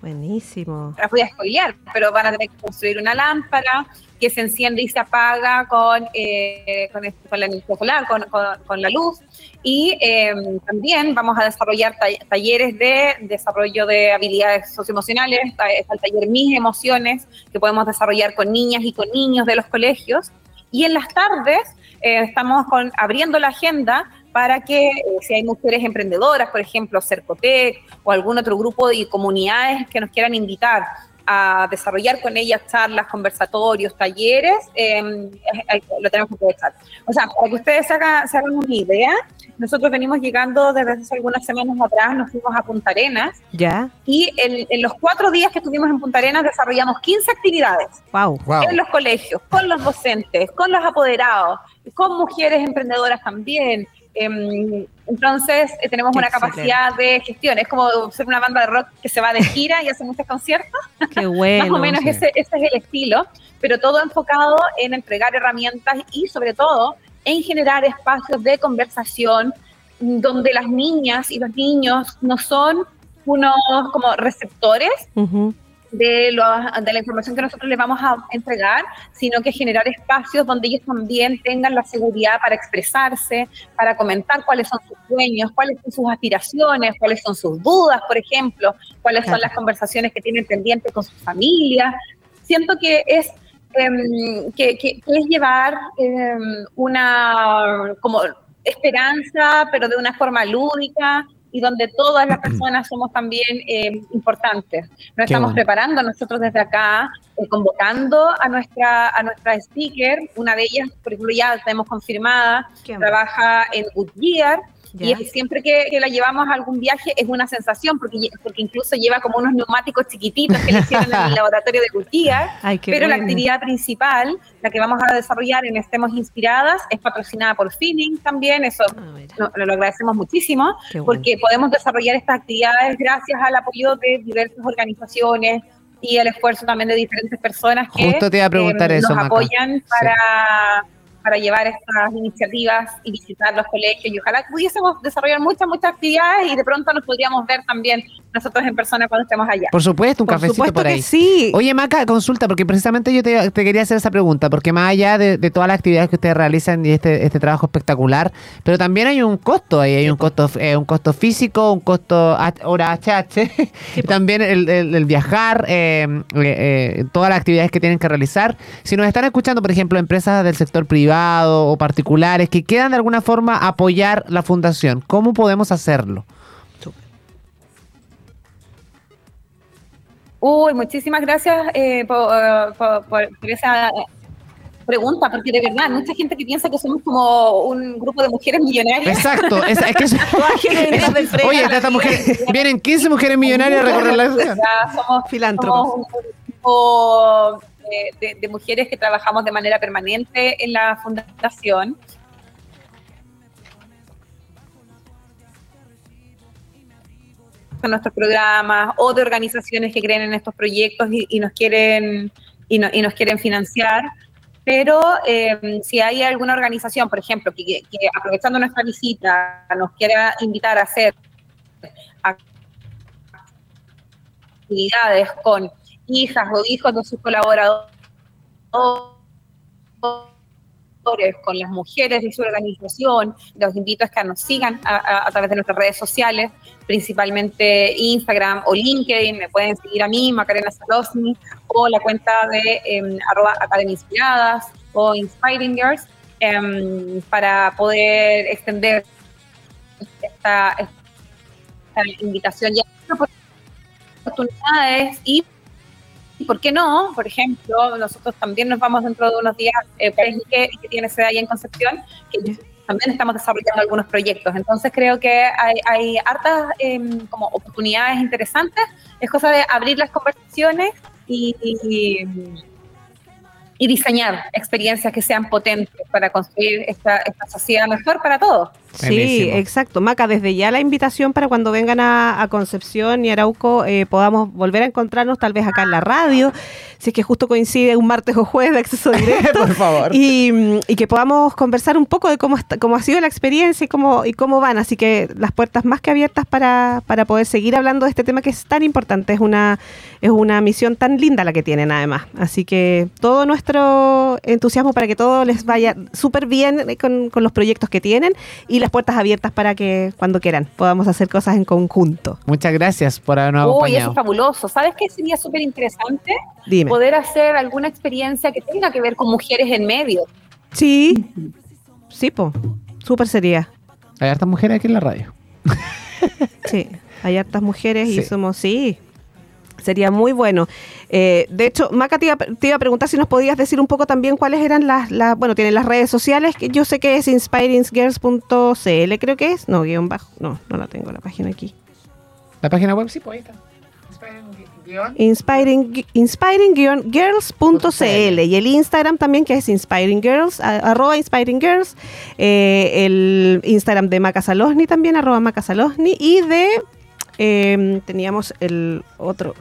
Buenísimo. las voy a spoilear, pero van a tener que construir una lámpara que se enciende y se apaga con, eh, con, este- con la energía solar, con, con- la luz. Y eh, también vamos a desarrollar ta- talleres de desarrollo de habilidades socioemocionales. Está el taller Mis Emociones, que podemos desarrollar con niñas y con niños de los colegios. Y en las tardes eh, estamos con, abriendo la agenda para que eh, si hay mujeres emprendedoras, por ejemplo, Cercotec o algún otro grupo de comunidades que nos quieran invitar a desarrollar con ellas charlas, conversatorios, talleres, eh, lo tenemos que aprovechar. O sea, para que ustedes se hagan, se hagan una idea, nosotros venimos llegando desde hace algunas semanas atrás, nos fuimos a Punta Arenas ¿Ya? y en, en los cuatro días que estuvimos en Punta Arenas desarrollamos 15 actividades Wow. en los colegios, con los docentes, con los apoderados, con mujeres emprendedoras también. Em, entonces, eh, tenemos Qué una excelente. capacidad de gestión. Es como ser una banda de rock que se va de gira y hace muchos conciertos. Qué bueno. Más o menos sí. ese, ese es el estilo, pero todo enfocado en entregar herramientas y sobre todo en generar espacios de conversación donde las niñas y los niños no son unos como receptores Ujú. De, lo- de la información que nosotros les vamos a entregar, sino que generar espacios donde ellos también tengan la seguridad para expresarse, para comentar cuáles son sus sueños, cuáles son sus aspiraciones, cuáles son sus dudas, por ejemplo, cuáles son las conversaciones que tienen pendientes con sus familias. Siento que es em, que, que- que es llevar em, una como esperanza, pero de una forma lúdica y donde todas las personas somos también eh, importantes. Nos Qué estamos bueno. preparando nosotros desde acá, eh, convocando a nuestra, a nuestra speaker. Una de ellas, por ejemplo, ya la tenemos confirmada, trabaja en Goodyear. Y siempre que, que la llevamos a algún viaje es una sensación, porque, porque incluso lleva como unos neumáticos chiquititos que le hicieron en el laboratorio de qué pero la actividad principal, la que vamos a desarrollar en Estemos Inspiradas, es patrocinada por Feeling también. Eso lo, lo agradecemos muchísimo, Ah, bueno. porque podemos desarrollar estas actividades gracias al apoyo de diversas organizaciones y el esfuerzo también de diferentes personas que Justo te iba a preguntar eh, eso, nos Maca. apoyan para, para llevar estas iniciativas y visitar los colegios. Y ojalá pudiésemos desarrollar muchas, muchas actividades y de pronto nos podríamos ver también nosotros en persona cuando estemos allá. Por supuesto, un Por cafecito supuesto por que ahí. sí. Oye, Maca, consulta, porque precisamente yo te, te quería hacer esa pregunta, porque más allá de, de todas las actividades que ustedes realizan y este, este trabajo espectacular, pero también hay un costo ahí, hay un costo, eh, un costo físico, un costo hora HH, y también el, el- el viajar, eh, eh, eh, todas las actividades que tienen que realizar. Si nos están escuchando, por ejemplo, empresas del sector privado o particulares que quieran de alguna forma apoyar la fundación, ¿cómo podemos hacerlo? Uy, muchísimas gracias eh, por, eh, por- por- por esa pregunta, porque de verdad, mucha gente que piensa que somos como un grupo de mujeres millonarias. Exacto, es, es que eso- Oye, esta mujer, vienen 15 mujeres millonarias a recorrer la ciudad. Somos, Filántropos. somos un grupo de, de- de mujeres que trabajamos de manera permanente en la fundación. Con nuestros programas o de organizaciones que creen en estos proyectos y, nos quieren y, no- y nos quieren financiar. Pero eh, si hay alguna organización, por ejemplo, que aprovechando nuestra visita nos quiera invitar a hacer actividades con hijas o hijos de sus colaboradores, con las mujeres de su organización, los invito a que nos sigan a, través de nuestras redes sociales, principalmente Instagram o LinkedIn, me pueden seguir a mí, Macarena Salosni, o la cuenta de em, arroba Inspiradas o Inspiring Girls, em, para poder extender esta, esta invitación y oportunidades y y ¿Por qué no? Por ejemplo, nosotros también nos vamos dentro de unos días eh, Iquique, que tiene sede ahí en Concepción, que también estamos desarrollando algunos proyectos. Entonces creo que hay, hay hartas em, como oportunidades interesantes. Es cosa de abrir las conversaciones y, y, y diseñar experiencias que sean potentes para construir esta, esta sociedad mejor para todos. Sí, exacto. Maca, desde ya la invitación para cuando vengan a, a Concepción y Arauco eh, podamos volver a encontrarnos tal vez acá en la radio, si es que justo coincide un martes o jueves de acceso directo. Por favor. Y, mm, y que podamos conversar un poco de cómo, está- cómo ha sido la experiencia y cómo, y cómo van. Así que las puertas más que abiertas para, para poder seguir hablando de este tema que es tan importante. Es una, es una misión tan linda la que tienen además. Así que todo nuestro entusiasmo para que todo les vaya súper bien con, con los proyectos que tienen y las puertas abiertas para que cuando quieran podamos hacer cosas en conjunto. Muchas gracias por habernos Uy, eso acompañado. es fabuloso. ¿Sabes qué sería súper interesante? Dime. Poder hacer alguna experiencia que tenga que ver con mujeres en medio. Sí, sí, po. Súper sería. Hay hartas mujeres aquí en la radio. Sí, hay hartas mujeres y somos, sí, sería muy bueno. Eh, de hecho, Maca, te iba, te iba a preguntar si nos podías decir un poco también cuáles eran las, las bueno, tienen las redes sociales, que yo sé que es inspiringsgirls.cl, creo que es, no, guion bajo, no, no la tengo la página aquí. La página web sí, pues ahí está. Inspiring, inspiring-girls.cl y el Instagram también que es Inspiring Girls, a- arroba Inspiring Girls, eh, el Instagram de Maca Salosni también, arroba Maca Salosni y de, eh, teníamos el otro.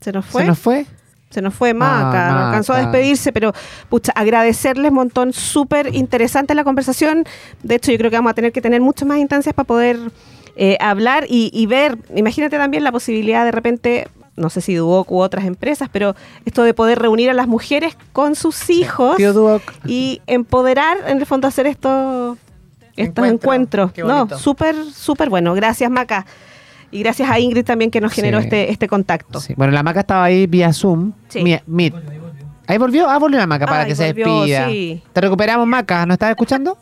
¿Se nos fue? ¿Se nos fue? Se nos fue Maca, Ah, alcanzó a despedirse, pero pucha, agradecerles un montón, súper interesante la conversación. De hecho, yo creo que vamos a tener que tener muchas más instancias para poder eh, hablar y, y ver. Imagínate también la posibilidad de repente, no sé si Duoc u otras empresas, pero esto de poder reunir a las mujeres con sus hijos y empoderar, en el fondo, hacer estos, estos Encuentro. encuentros. Qué No, súper, súper bueno. Gracias, Maca. Y gracias a Ingrid también que nos generó Sí. este, este contacto. Sí. Bueno, la maca estaba ahí vía Zoom. Sí. Meet. Ahí volvió. Ah, volvió la maca para Ay, que se despida. sí. Te recuperamos, maca. ¿No estás escuchando?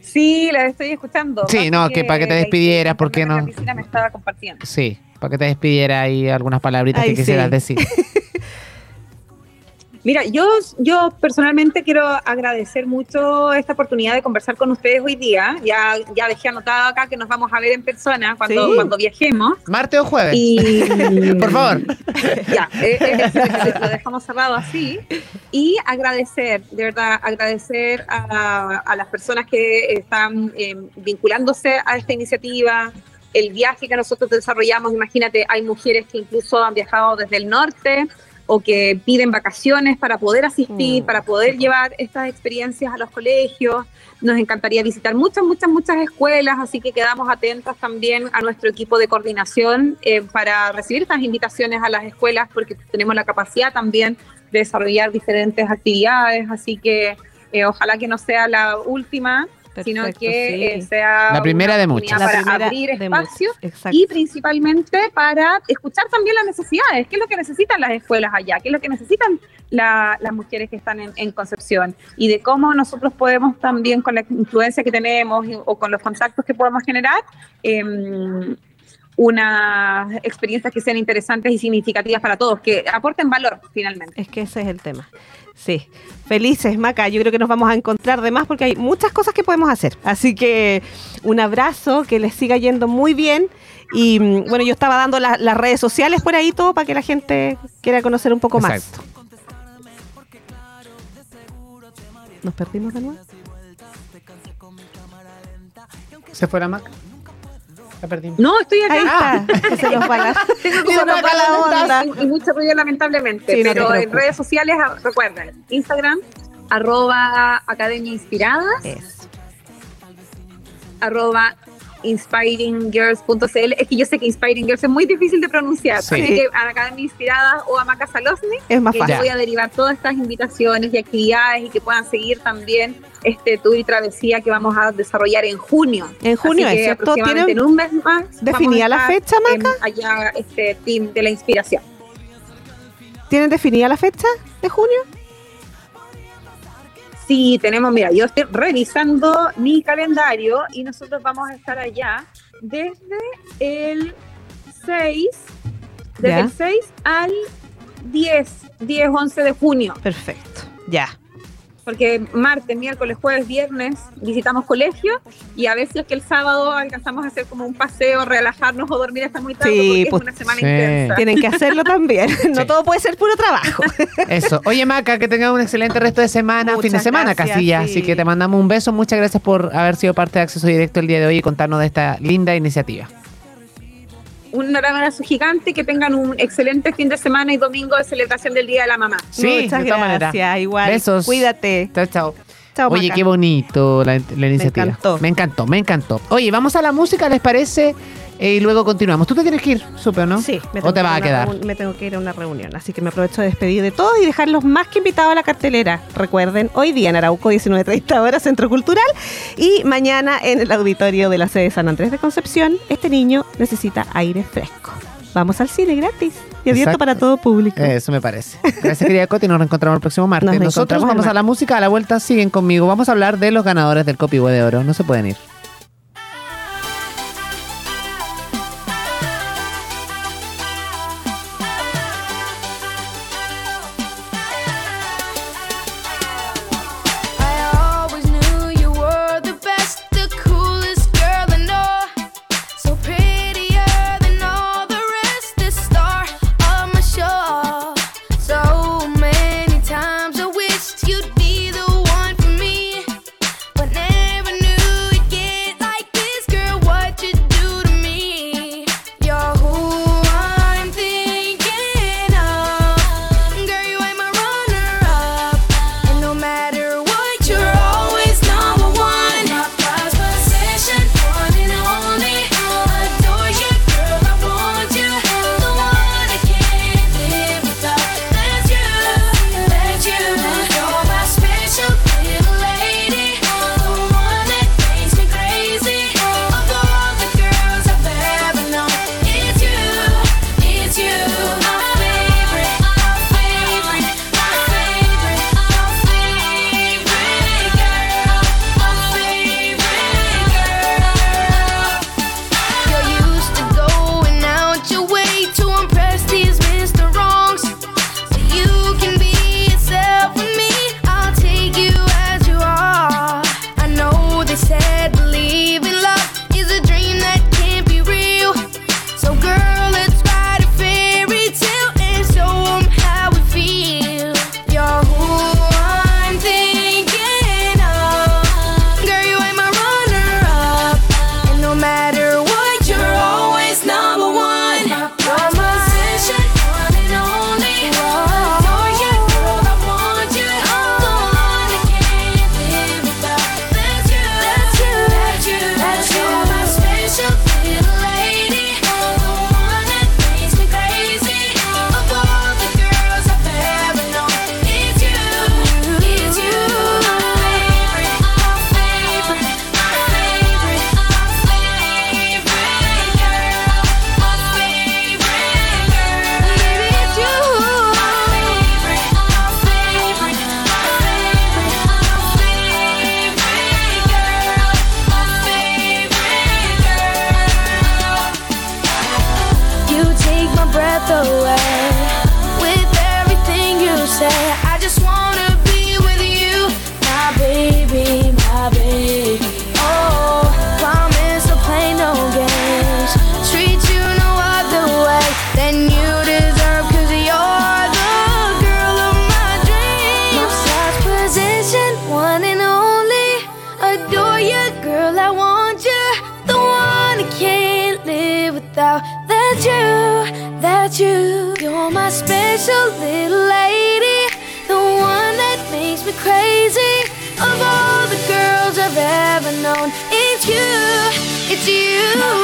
Sí, la estoy escuchando. Sí, no, que para que te despidieras, ¿por qué no? La piscina me estaba compartiendo. Sí, para que te despidiera ahí algunas palabritas Ay, que quisieras sí. decir. Mira, yo, yo personalmente quiero agradecer mucho esta oportunidad de conversar con ustedes hoy día. Ya, ya dejé anotado acá que nos vamos a ver en persona cuando, Sí. cuando viajemos. ¿Martes o jueves? Y Por favor. ya, eh, eh, lo dejamos cerrado así. Y agradecer, de verdad, agradecer a, a las personas que están eh, vinculándose a esta iniciativa. El viaje que nosotros desarrollamos, imagínate, hay mujeres que incluso han viajado desde el norte o que piden vacaciones para poder asistir, para poder llevar estas experiencias a los colegios. Nos encantaría visitar muchas, muchas, muchas escuelas, así que quedamos atentas también a nuestro equipo de coordinación eh, para recibir estas invitaciones a las escuelas, porque tenemos la capacidad también de desarrollar diferentes actividades, así que eh, ojalá que no sea la última, sino que sí. eh, sea La primera de muchas. La para primera abrir muchas, exacto. y principalmente para escuchar también las necesidades, qué es lo que necesitan las escuelas allá, qué es lo que necesitan la- las mujeres que están en, en Concepción y de cómo nosotros podemos también con la influencia que tenemos o con los contactos que podemos generar, em, unas experiencias que sean interesantes y significativas para todos, que aporten valor finalmente. Es que ese es el tema. Sí, felices, Maca. Yo creo que nos vamos a encontrar de más porque hay muchas cosas que podemos hacer. Así que un abrazo, que les siga yendo muy bien. Y mm, bueno, yo estaba dando la- las redes sociales por ahí todo para que la gente quiera conocer un poco Exacto. más. ¿Nos perdimos de nuevo? ¿Se fue la maca? No, estoy acá. Ahí está. Se nos va la, se nos va la onda. y, y mucho ruido lamentablemente. Sí, no te pero en redes sociales, ah, recuerden, Instagram, arroba Academia Inspiradas, arroba inspiringgirls.cl. Es que yo sé que Inspiring Girls es muy difícil de pronunciar. Sí. Así que a la Academia Inspiradas o a Maca Salosny, Es más que fácil. yo voy a derivar todas estas invitaciones y actividades y que puedan seguir también este tour y travesía que vamos a desarrollar en junio. En junio, Así ¿es que cierto? aproximadamente ¿Tienen en un mes más. definida la fecha, en- allá, este team de la inspiración. ¿Tienen definida la fecha de junio? Sí, tenemos, mira, yo estoy revisando mi calendario y nosotros vamos a estar allá desde el 6, desde Ya. el 6 al 10, 10, 11 de junio. Perfecto, ya. Porque martes, miércoles, jueves, viernes visitamos colegio y a veces es que el sábado alcanzamos a hacer como un paseo, relajarnos o dormir hasta muy tarde Sí, porque pues, es una semana sí. intensa. Tienen que hacerlo también. No todo puede ser puro trabajo. Eso. Oye, Maca, que tengas un excelente resto de semana, fin de semana gracias, casi ya. sí. Así que te mandamos un beso. Muchas gracias por haber sido parte de Acceso Directo el día de hoy y contarnos de esta linda iniciativa. Un abrazo gigante, que tengan un excelente fin de semana y domingo de celebración del Día de la Mamá. Sí, Muchas de gracias, igual. Besos. Cuídate. Chao, chao. Chao, Oye, Maca. qué bonito la, la iniciativa. encantó. Me encantó, me encantó. Oye, vamos a la música, ¿les parece? Eh, y luego continuamos. ¿Tú te tienes que ir, supe o no? Sí, me ¿O tengo te que vas a quedar? Me tengo que ir a una reunión, así que me aprovecho de despedir de todos y dejarlos más que invitados a la cartelera. Recuerden, hoy día en Arauco, 19.30 horas, Centro Cultural, y mañana en el auditorio de la sede San Andrés de Concepción, este niño necesita aire fresco. Vamos al cine gratis y abierto Exacto. para todo público. Eso me parece. Gracias, querida Coti. Nos reencontramos el próximo martes. Nos Nosotros vamos a la música. A la vuelta siguen conmigo. Vamos a hablar de los ganadores del Copihue de Oro. No se pueden ir. the way with everything you say. I special little lady, the one that makes me crazy. Of all the girls I've ever known, it's you, it's you.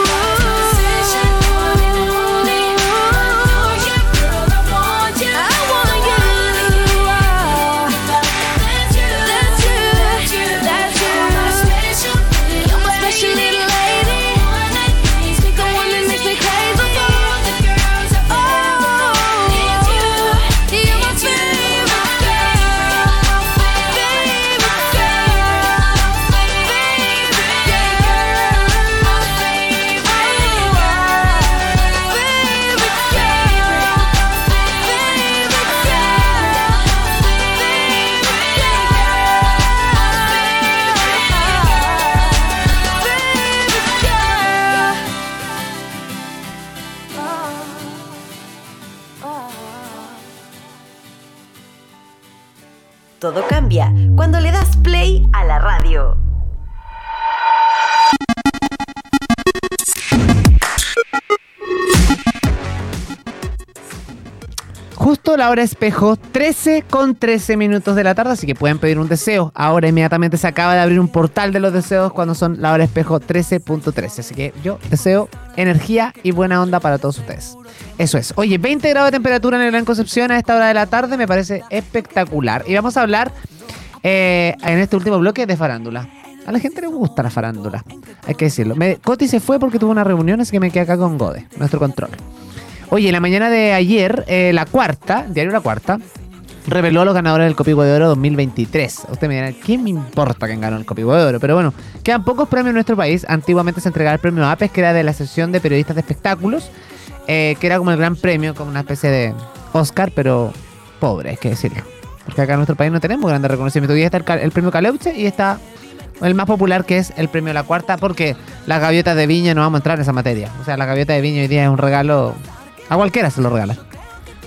La hora espejo, 13 con 13 minutos de la tarde, así que pueden pedir un deseo. Ahora inmediatamente se acaba de abrir un portal de los deseos cuando son la hora espejo 13.13. Así que yo deseo energía y buena onda para todos ustedes. Eso es. Oye, 20 grados de temperatura en el Gran Concepción a esta hora de la tarde me parece espectacular. Y vamos a hablar eh, en este último bloque de farándula. A la gente le gusta la farándula, hay que decirlo. Me- Coti se fue porque tuvo una reunión, así que me quedé acá con Gode, nuestro control. Oye, en la mañana de ayer, eh, la cuarta, diario La Cuarta, reveló a los ganadores del Copigo de Oro 2023. Usted me dirá, ¿qué me importa quién ganó el Copigo de Oro? Pero bueno, quedan pocos premios en nuestro país. Antiguamente se entregaba el premio APES, que era de la sesión de periodistas de espectáculos, eh, que era como el gran premio, como una especie de Oscar, pero pobre, hay que decirlo. Porque acá en nuestro país no tenemos grandes reconocimientos. Y está el premio Caleuche y está el más popular que es el premio La Cuarta, porque las gaviotas de viña no vamos a entrar en esa materia. O sea, la gaviota de viña hoy día es un regalo. A cualquiera se lo regalan.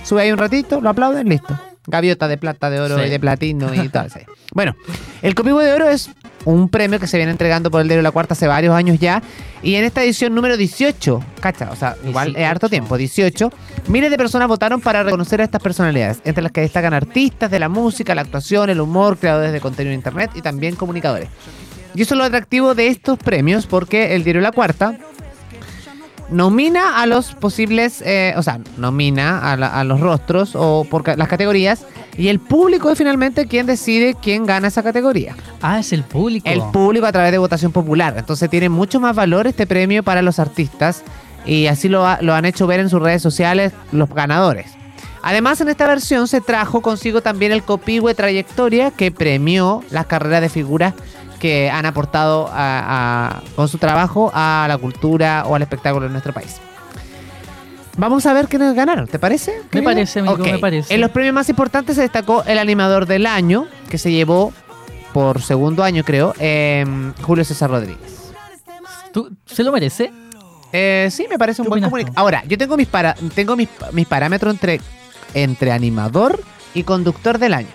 Sube ahí un ratito, lo aplauden, listo. Gaviota de plata, de oro Sí. y de platino y tal. sí. Bueno, el Copivo de Oro es un premio que se viene entregando por el diario La Cuarta hace varios años ya. Y en esta edición número 18, cacha, o sea, igual es harto tiempo, 18, miles de personas votaron para reconocer a estas personalidades, entre las que destacan artistas de la música, la actuación, el humor, creadores de contenido en internet y también comunicadores. Y eso es lo atractivo de estos premios, porque el diario La Cuarta nomina a los posibles, eh, o sea, nomina a, la- a los rostros o por las categorías y el público es finalmente quien decide quién gana esa categoría. Ah, es el público. El público a través de votación popular. Entonces tiene mucho más valor este premio para los artistas y así lo, ha- lo han hecho ver en sus redes sociales los ganadores. Además, en esta versión se trajo consigo también el Copihue Trayectoria que premió las carreras de figuras que han aportado a- a- con su trabajo a la cultura o al espectáculo en nuestro país. Vamos a ver quiénes ganaron, ¿te parece? Me querido? parece, amigo, me parece. En los premios más importantes se destacó el animador del año, que se llevó por segundo año, creo, em, Julio César Rodríguez. ¿Tú, ¿Se lo merece? Eh, sí, me parece un buen comunicador. Ahora, yo tengo mis para, tengo mis, mis parámetros entre, entre animador y conductor del año.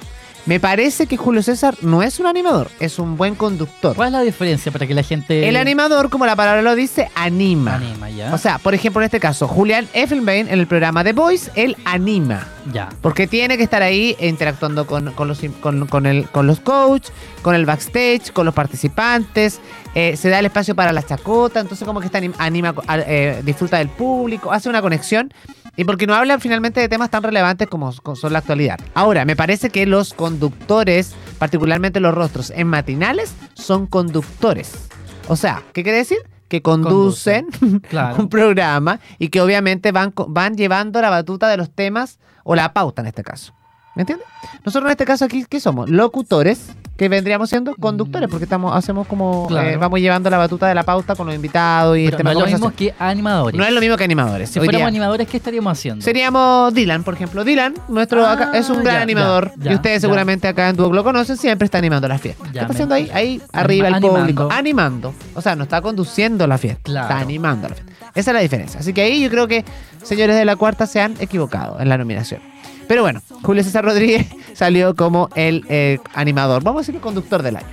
Me parece que Julio César no es un animador, es un buen conductor. ¿Cuál es la diferencia para que la gente... El animador, como la palabra lo dice, anima. Anima, ya. O sea, por ejemplo, en este caso, Julián Effelbein en el programa The Voice, él anima. Ya. Porque tiene que estar ahí interactuando con, con los, con, con el, con los coaches, con el backstage, con los participantes. eh, se da el espacio para la chacota. Entonces, como que está anim- anima, a- eh, disfruta del público, hace una conexión. Y porque no habla finalmente de temas tan relevantes como, son la actualidad. Ahora, me parece que los conductores, particularmente los rostros en matinales, son conductores. O sea, ¿qué quiere decir? Que conducen Claro. un programa y que obviamente van, van llevando la batuta de los temas o la pauta en este caso. ¿Me entiendes? Nosotros en este caso aquí, ¿qué somos? Locutores, que vendríamos siendo conductores, porque estamos, hacemos como, Claro. eh, vamos llevando la batuta de la pauta con los invitados y Pero tema no es lo mismo que animadores. No es lo mismo que animadores. Si Hoy fuéramos día animadores, ¿qué estaríamos haciendo? Seríamos Dylan, por ejemplo. Dylan, nuestro Ah, acá, es un gran ya, animador. ya, y ustedes seguramente acá en Duoc lo conocen, siempre está animando las fiestas. ¿Qué está haciendo ahí? Ahí arriba el animando. público. Animando. O sea, no está conduciendo la fiesta. Claro. Está animando la fiesta. Esa es la diferencia. Así que ahí yo creo que señores de la cuarta se han equivocado en la nominación. Pero bueno, Julio César Rodríguez salió como el eh, animador. Vamos a decir el conductor del año.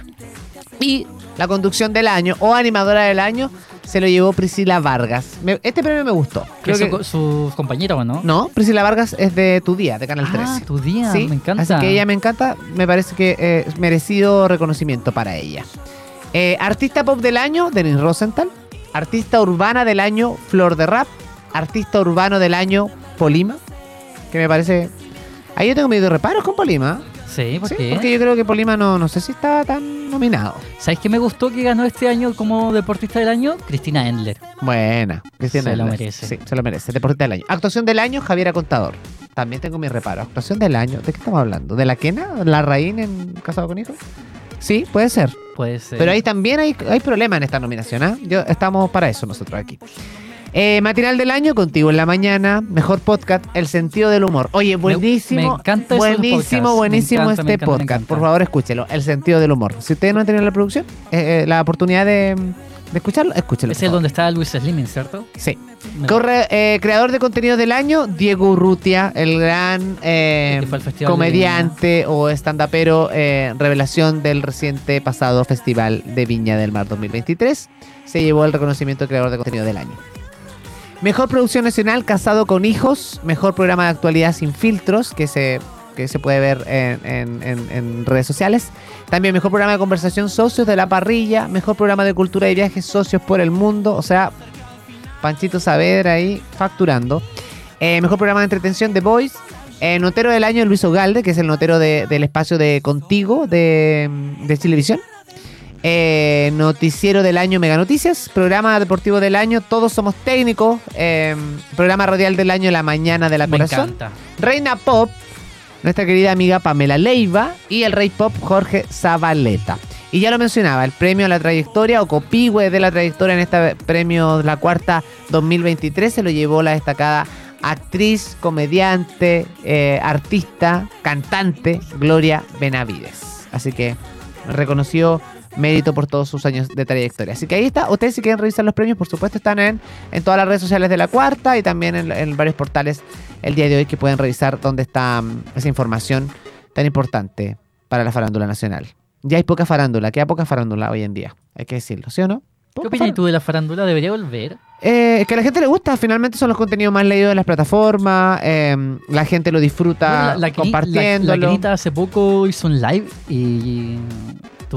Y la conducción del año o animadora del año se lo llevó Priscila Vargas. Me- este premio me gustó. Creo su, que- su compañera, ¿o no? no, Priscila Vargas es de Tu Día, de Canal 13. Ah, tu día, Sí, me encanta. Así que ella me encanta, me parece que eh, merecido reconocimiento para ella. Eh, artista pop del año, Denis Rosenthal. Artista urbana del año, Flor de Rap. Artista urbano del año, Polima. Que me parece. Ahí yo tengo medio reparos con Polima. Sí, ¿por Sí, qué? porque yo creo que Polima no, no sé si estaba tan nominado. ¿Sabes qué me gustó que ganó este año como deportista del año? Cristina Endler. Buena. Cristina Se lo Endler. merece. Sí, se lo merece. Deportista del año. Actuación del año, Javiera Contador. También tengo mi reparo. Actuación del año. ¿De qué estamos hablando? ¿De la Quena? ¿La Raín en Casado con Hijos? Sí, puede ser. Puede ser. Pero ahí también hay, hay problemas en esta nominación. ¿ah? Yo, estamos para eso nosotros aquí. Eh, matinal del año, contigo en la mañana. Mejor podcast, El sentido del humor. Oye, buenísimo. me encanta eso de los buenísimo, buenísimo Me encanta, me este encanta, me podcast. encanta. Por favor, escúchelo. El sentido del humor. Si ustedes no han tenido la producción, eh, eh, la oportunidad de, de escucharlo, escúchelo. Es el donde está Luis Slimming, ¿cierto? Sí. Me- Corre, eh, creador de contenido del año, Diego Urrutia, el gran eh, Festival de comediante o estandapero, eh, revelación del reciente pasado Festival de Viña del Mar 2023. Se llevó el reconocimiento de creador de contenido del año. Mejor producción nacional, Casado con Hijos. Mejor programa de actualidad sin filtros, que se, que se puede ver en, en- redes sociales. También mejor programa de conversación, Socios de la Parrilla. Mejor programa de cultura y viajes, Socios por el Mundo. O sea, Panchito Saavedra ahí facturando. Eh, mejor programa de entretención, The Voice. Eh, notero del año, Luis Ogalde, que es el notero de- del espacio de Contigo de, de Chilevisión. Eh, noticiero del año Mega Noticias, programa deportivo del año Todos somos técnicos, eh, programa radial del año La Mañana de la Me Corazón, encanta. Reina Pop, nuestra querida amiga Pamela Leiva y el Rey Pop Jorge Zabaleta. Y ya lo mencionaba, el premio a la trayectoria o copihue de la trayectoria en este premio la cuarta 2023 se lo llevó la destacada actriz, comediante, eh, artista, cantante Gloria Benavides. Así que reconoció mérito por todos sus años de trayectoria. Así que ahí está. Ustedes si quieren revisar los premios, por supuesto, están en, en todas las redes sociales de la cuarta y también en, en varios portales el día de hoy que pueden revisar dónde está mm, esa información tan importante para la farándula nacional. Ya hay poca farándula, queda poca farándula hoy en día, hay que decirlo, ¿sí o no? ¿Qué opinas tú de la farándula? ¿Debería volver? Eh, que a la gente le gusta, finalmente son los contenidos más leídos en las plataformas, eh, la gente lo disfruta Bueno, la, Keni- compartiéndolo. La, la hace poco hizo un live y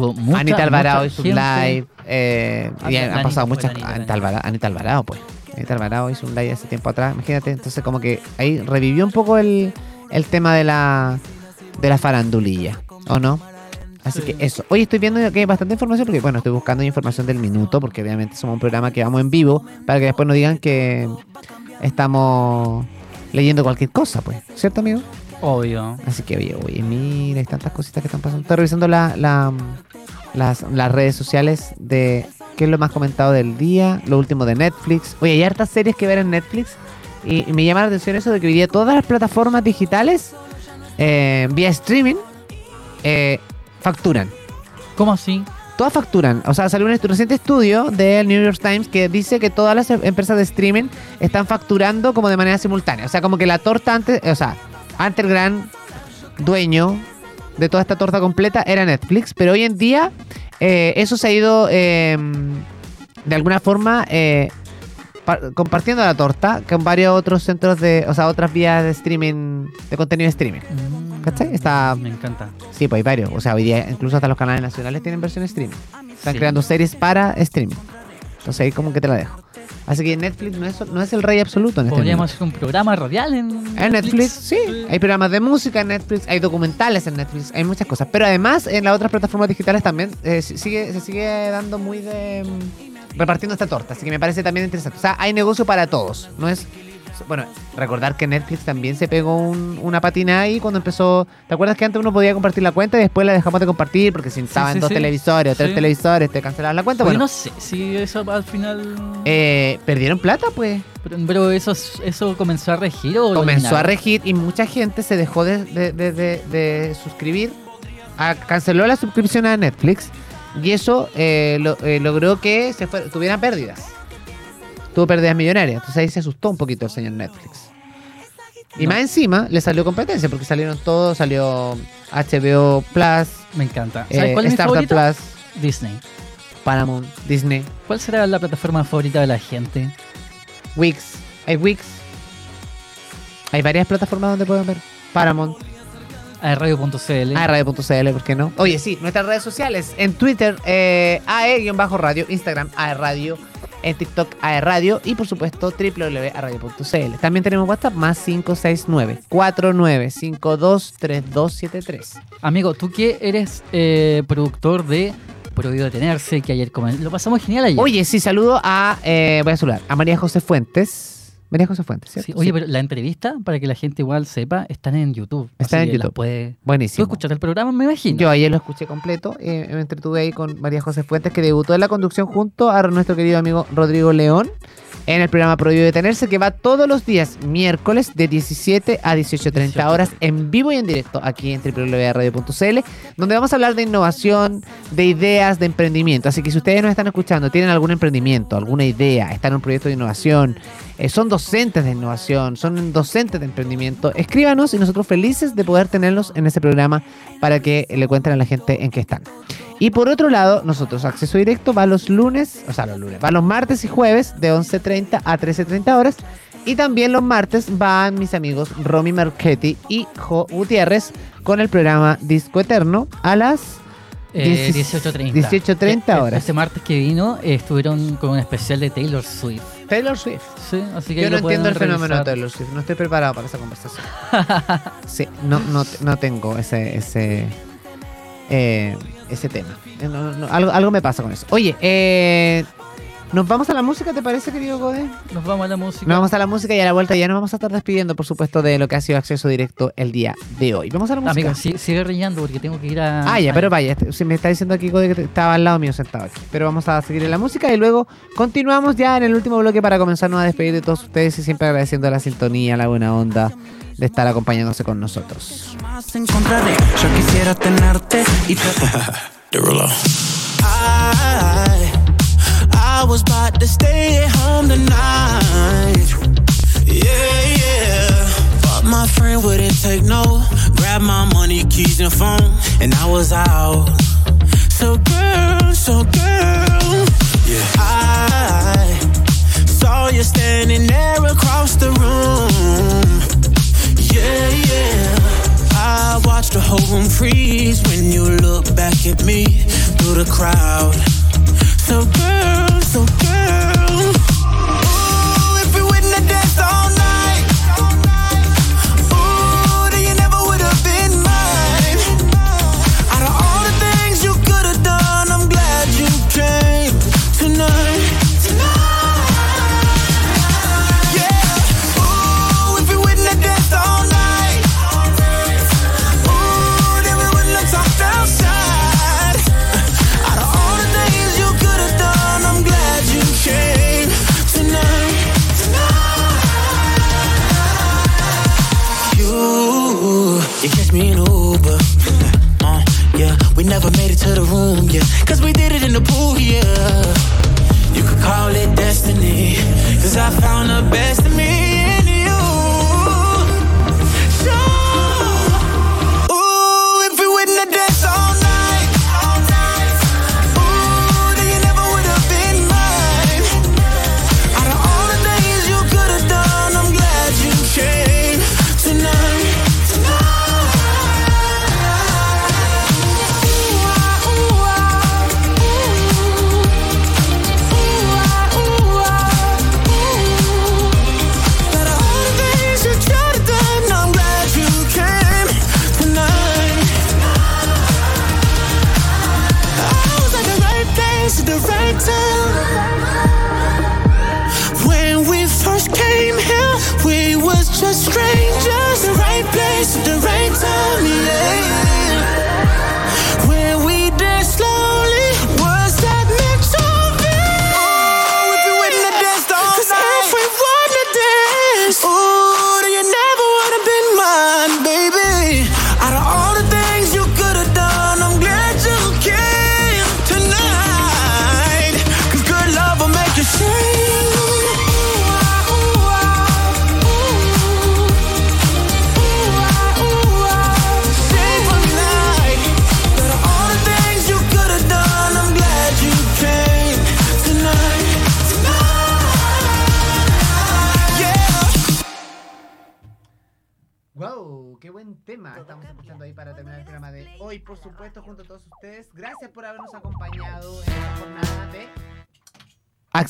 tuvo mucha Anita Alvarado mucha hizo un live. eh, y han pasado muchas cosas. Anita, Anita Alvarado, Anita Alvarado, pues. Anita Alvarado hizo un live hace tiempo atrás. Imagínate, entonces como que ahí revivió un poco el, el tema de la, de la farandulilla, ¿o no? Así que eso. Hoy estoy viendo que hay bastante información porque, bueno, estoy buscando información del minuto porque obviamente somos un programa que vamos en vivo para que después no digan que estamos leyendo cualquier cosa, pues. ¿Cierto, amigo? Obvio. Así que, oye, oye, mira, hay tantas cositas que están pasando. Estoy revisando la, la- las, las redes sociales de qué es lo más comentado del día, lo último de Netflix. Oye, hay hartas series que ver en Netflix y, y me llama la atención eso de que hoy día todas las plataformas digitales eh, vía streaming eh, facturan. ¿Cómo así? Todas facturan. O sea, salió un reciente estudio del New York Times que dice que todas las em- empresas de streaming están facturando como de manera simultánea. O sea, como que la torta antes, o sea, antes el gran dueño de toda esta torta completa era Netflix, pero hoy en día eh, eso se ha ido eh, de alguna forma eh, pa- compartiendo la torta con varios otros centros de, o sea, otras vías de streaming, de contenido de streaming. ¿Cachai? Está, Me encanta. Sí, pues hay varios. O sea, hoy día incluso hasta los canales nacionales tienen versión streaming. Están Sí. creando series para streaming. Entonces ahí como que te la dejo. Así que Netflix no es, no es el rey absoluto en este Podríamos momento. hacer un programa radial en En Netflix, sí. Hay programas de música en Netflix, hay documentales en Netflix, hay muchas cosas. Pero además en las otras plataformas digitales también eh, si- sigue, se sigue dando muy de... mm, repartiendo esta torta. Así que me parece también interesante. O sea, hay negocio para todos. No es... Bueno, recordar que Netflix también se pegó un- una patina ahí cuando empezó... ¿Te acuerdas que antes uno podía compartir la cuenta y después la dejamos de compartir porque si estaban sí, dos sí. televisores o tres televisores te cancelaban la cuenta? Oye, Bueno, no sé si eso al final... eh, perdieron plata pues. Pero, pero eso, eso comenzó a regir o comenzó a regir y mucha gente se dejó de, de- de- de- de suscribir, a- canceló la suscripción a Netflix y eso eh, lo- eh, logró que se fue- tuvieran pérdidas. Tuvo pérdidas millonarias, entonces ahí se asustó un poquito el señor Netflix. Y No. más encima le salió competencia porque salieron todos, salió HBO Plus, Me encanta. eh. Plus. Disney. Paramount, Disney. ¿Cuál será la plataforma favorita de la gente? Wix. Hay Wix. Hay varias plataformas donde pueden ver. Paramount. aerradio.cl. aerradio.cl, ¿por qué no? Oye, sí, nuestras redes sociales. En Twitter, eh, AE-radio. Instagram, aerradio. En TikTok, aerradio. Y por supuesto, www.aerradio.cl. También tenemos WhatsApp, más 569 4952 3273 Amigo, tú que eres eh, productor de Prohibido Detenerse, que ayer comen- lo pasamos genial ayer. Oye, sí, saludo a. eh, voy a saludar a María José Fuentes. María José Fuentes, ¿cierto? Sí, oye, Sí. pero la entrevista, para que la gente igual sepa, están en YouTube. Está así en YouTube. puede- ¿Tú Buenísimo. escuchaste el programa, me imagino? Yo ayer lo escuché completo. eh, me entretuve ahí con María José Fuentes, que debutó en la conducción junto a nuestro querido amigo Rodrigo León en el programa Prohibido Detenerse, que va todos los días, miércoles, de 17 a 18.30 horas, en vivo y en directo, aquí en www.radio.cl, donde vamos a hablar de innovación, de ideas, de emprendimiento. Así que si ustedes nos están escuchando, tienen algún emprendimiento, alguna idea, están en un proyecto de innovación, eh, son docentes de innovación, son docentes de emprendimiento, escríbanos y nosotros felices de poder tenerlos en ese programa para que le cuenten a la gente en qué están. Y por otro lado, nosotros, acceso directo va los lunes, o sea, los lunes, va los martes y jueves de 11.30 a 13.30 horas. Y también los martes van mis amigos Romy Marchetti y Jo Gutiérrez con el programa Disco Eterno a las Eh, 18:30 18.30. 18:30 Eh, horas. Este martes que vino eh, estuvieron con un especial de Taylor Swift. Taylor Swift. Sí, así que Yo no entiendo el fenómeno de. Taylor Swift. No estoy preparado para esa conversación. sí, no, no, no tengo ese, ese, eh, ese tema. No, no, algo, algo me pasa con eso. Oye, eh, ¿nos vamos a la música, te parece, querido Code? Nos vamos a la música. Nos vamos a la música y a la vuelta ya nos vamos a estar despidiendo, por supuesto, de lo que ha sido acceso directo el día de hoy. Vamos a la música. Amigo, sí- sigue riñando porque tengo que ir a. Ah, ya, pero vaya, este- si me está diciendo aquí Code que estaba al lado mío sentado aquí. Pero vamos a seguir en la música y luego continuamos ya en el último bloque para comenzarnos a despedir de todos ustedes y siempre agradeciendo la sintonía, la buena onda de estar acompañándose con nosotros. Yo quisiera tenerte y I was about to stay at home tonight. Yeah, yeah. But my friend wouldn't take no. Grab my money, keys, and phone, and I was out. So girl, so girl. Yeah. I saw you standing there across the room. Yeah, yeah. I watched the whole room freeze when you look back at me through the crowd. So girl, so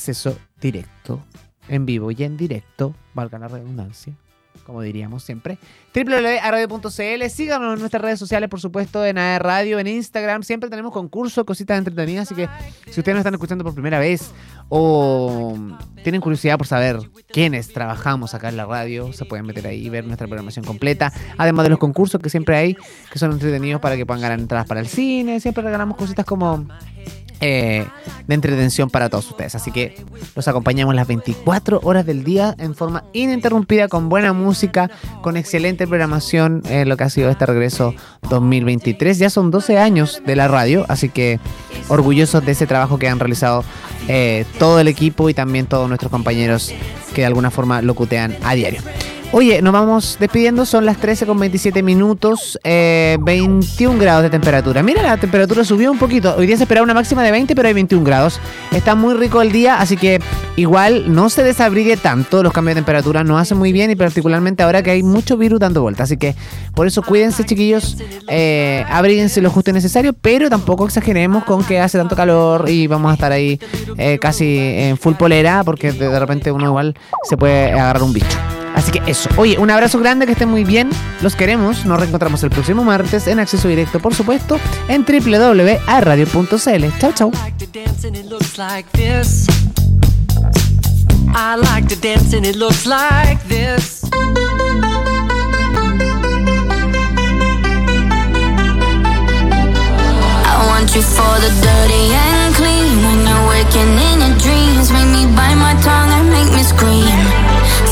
acceso directo, en vivo y en directo, valga la redundancia, como diríamos siempre. www.radio.cl, síganos en nuestras redes sociales, por supuesto, en AR Radio, en Instagram. Siempre tenemos concursos, cositas entretenidas, así que si ustedes nos están escuchando por primera vez o tienen curiosidad por saber quiénes trabajamos acá en la radio, se pueden meter ahí y ver nuestra programación completa. Además de los concursos que siempre hay, que son entretenidos para que puedan ganar entradas para el cine. Siempre regalamos cositas como eh, de entretención para todos ustedes. Así que los acompañamos las 24 horas del día en forma ininterrumpida, con buena música, con excelente programación en lo que ha sido este regreso 2023. Ya son 12 años de la radio, así que orgullosos de ese trabajo que han realizado eh, todo el equipo y también todos nuestros compañeros que de alguna forma locutean a diario. Oye, nos vamos despidiendo, son las 13 con 27 minutos, eh, 21 grados de temperatura. Mira, la temperatura subió un poquito. Hoy día se esperaba una máxima de 20, pero hay 21 grados. Está muy rico el día, así que igual no se desabrigue tanto. Los cambios de temperatura nos hacen muy bien y particularmente ahora que hay mucho virus dando vuelta. Así que por eso cuídense, chiquillos, eh, abríguense lo justo y necesario, pero tampoco exageremos con que hace tanto calor y vamos a estar ahí eh, casi en full polera, porque de repente uno igual se puede agarrar un bicho. Así que eso. Oye, un abrazo grande, que estén muy bien. Los queremos. Nos reencontramos el próximo martes en acceso directo, por supuesto, en www.radio.cl. Chau, chau. to dance and it looks like this. I like to dance and it looks like this. I want you for the dirty and clean. When you're waking in your dreams, make me bite my tongue and make me scream.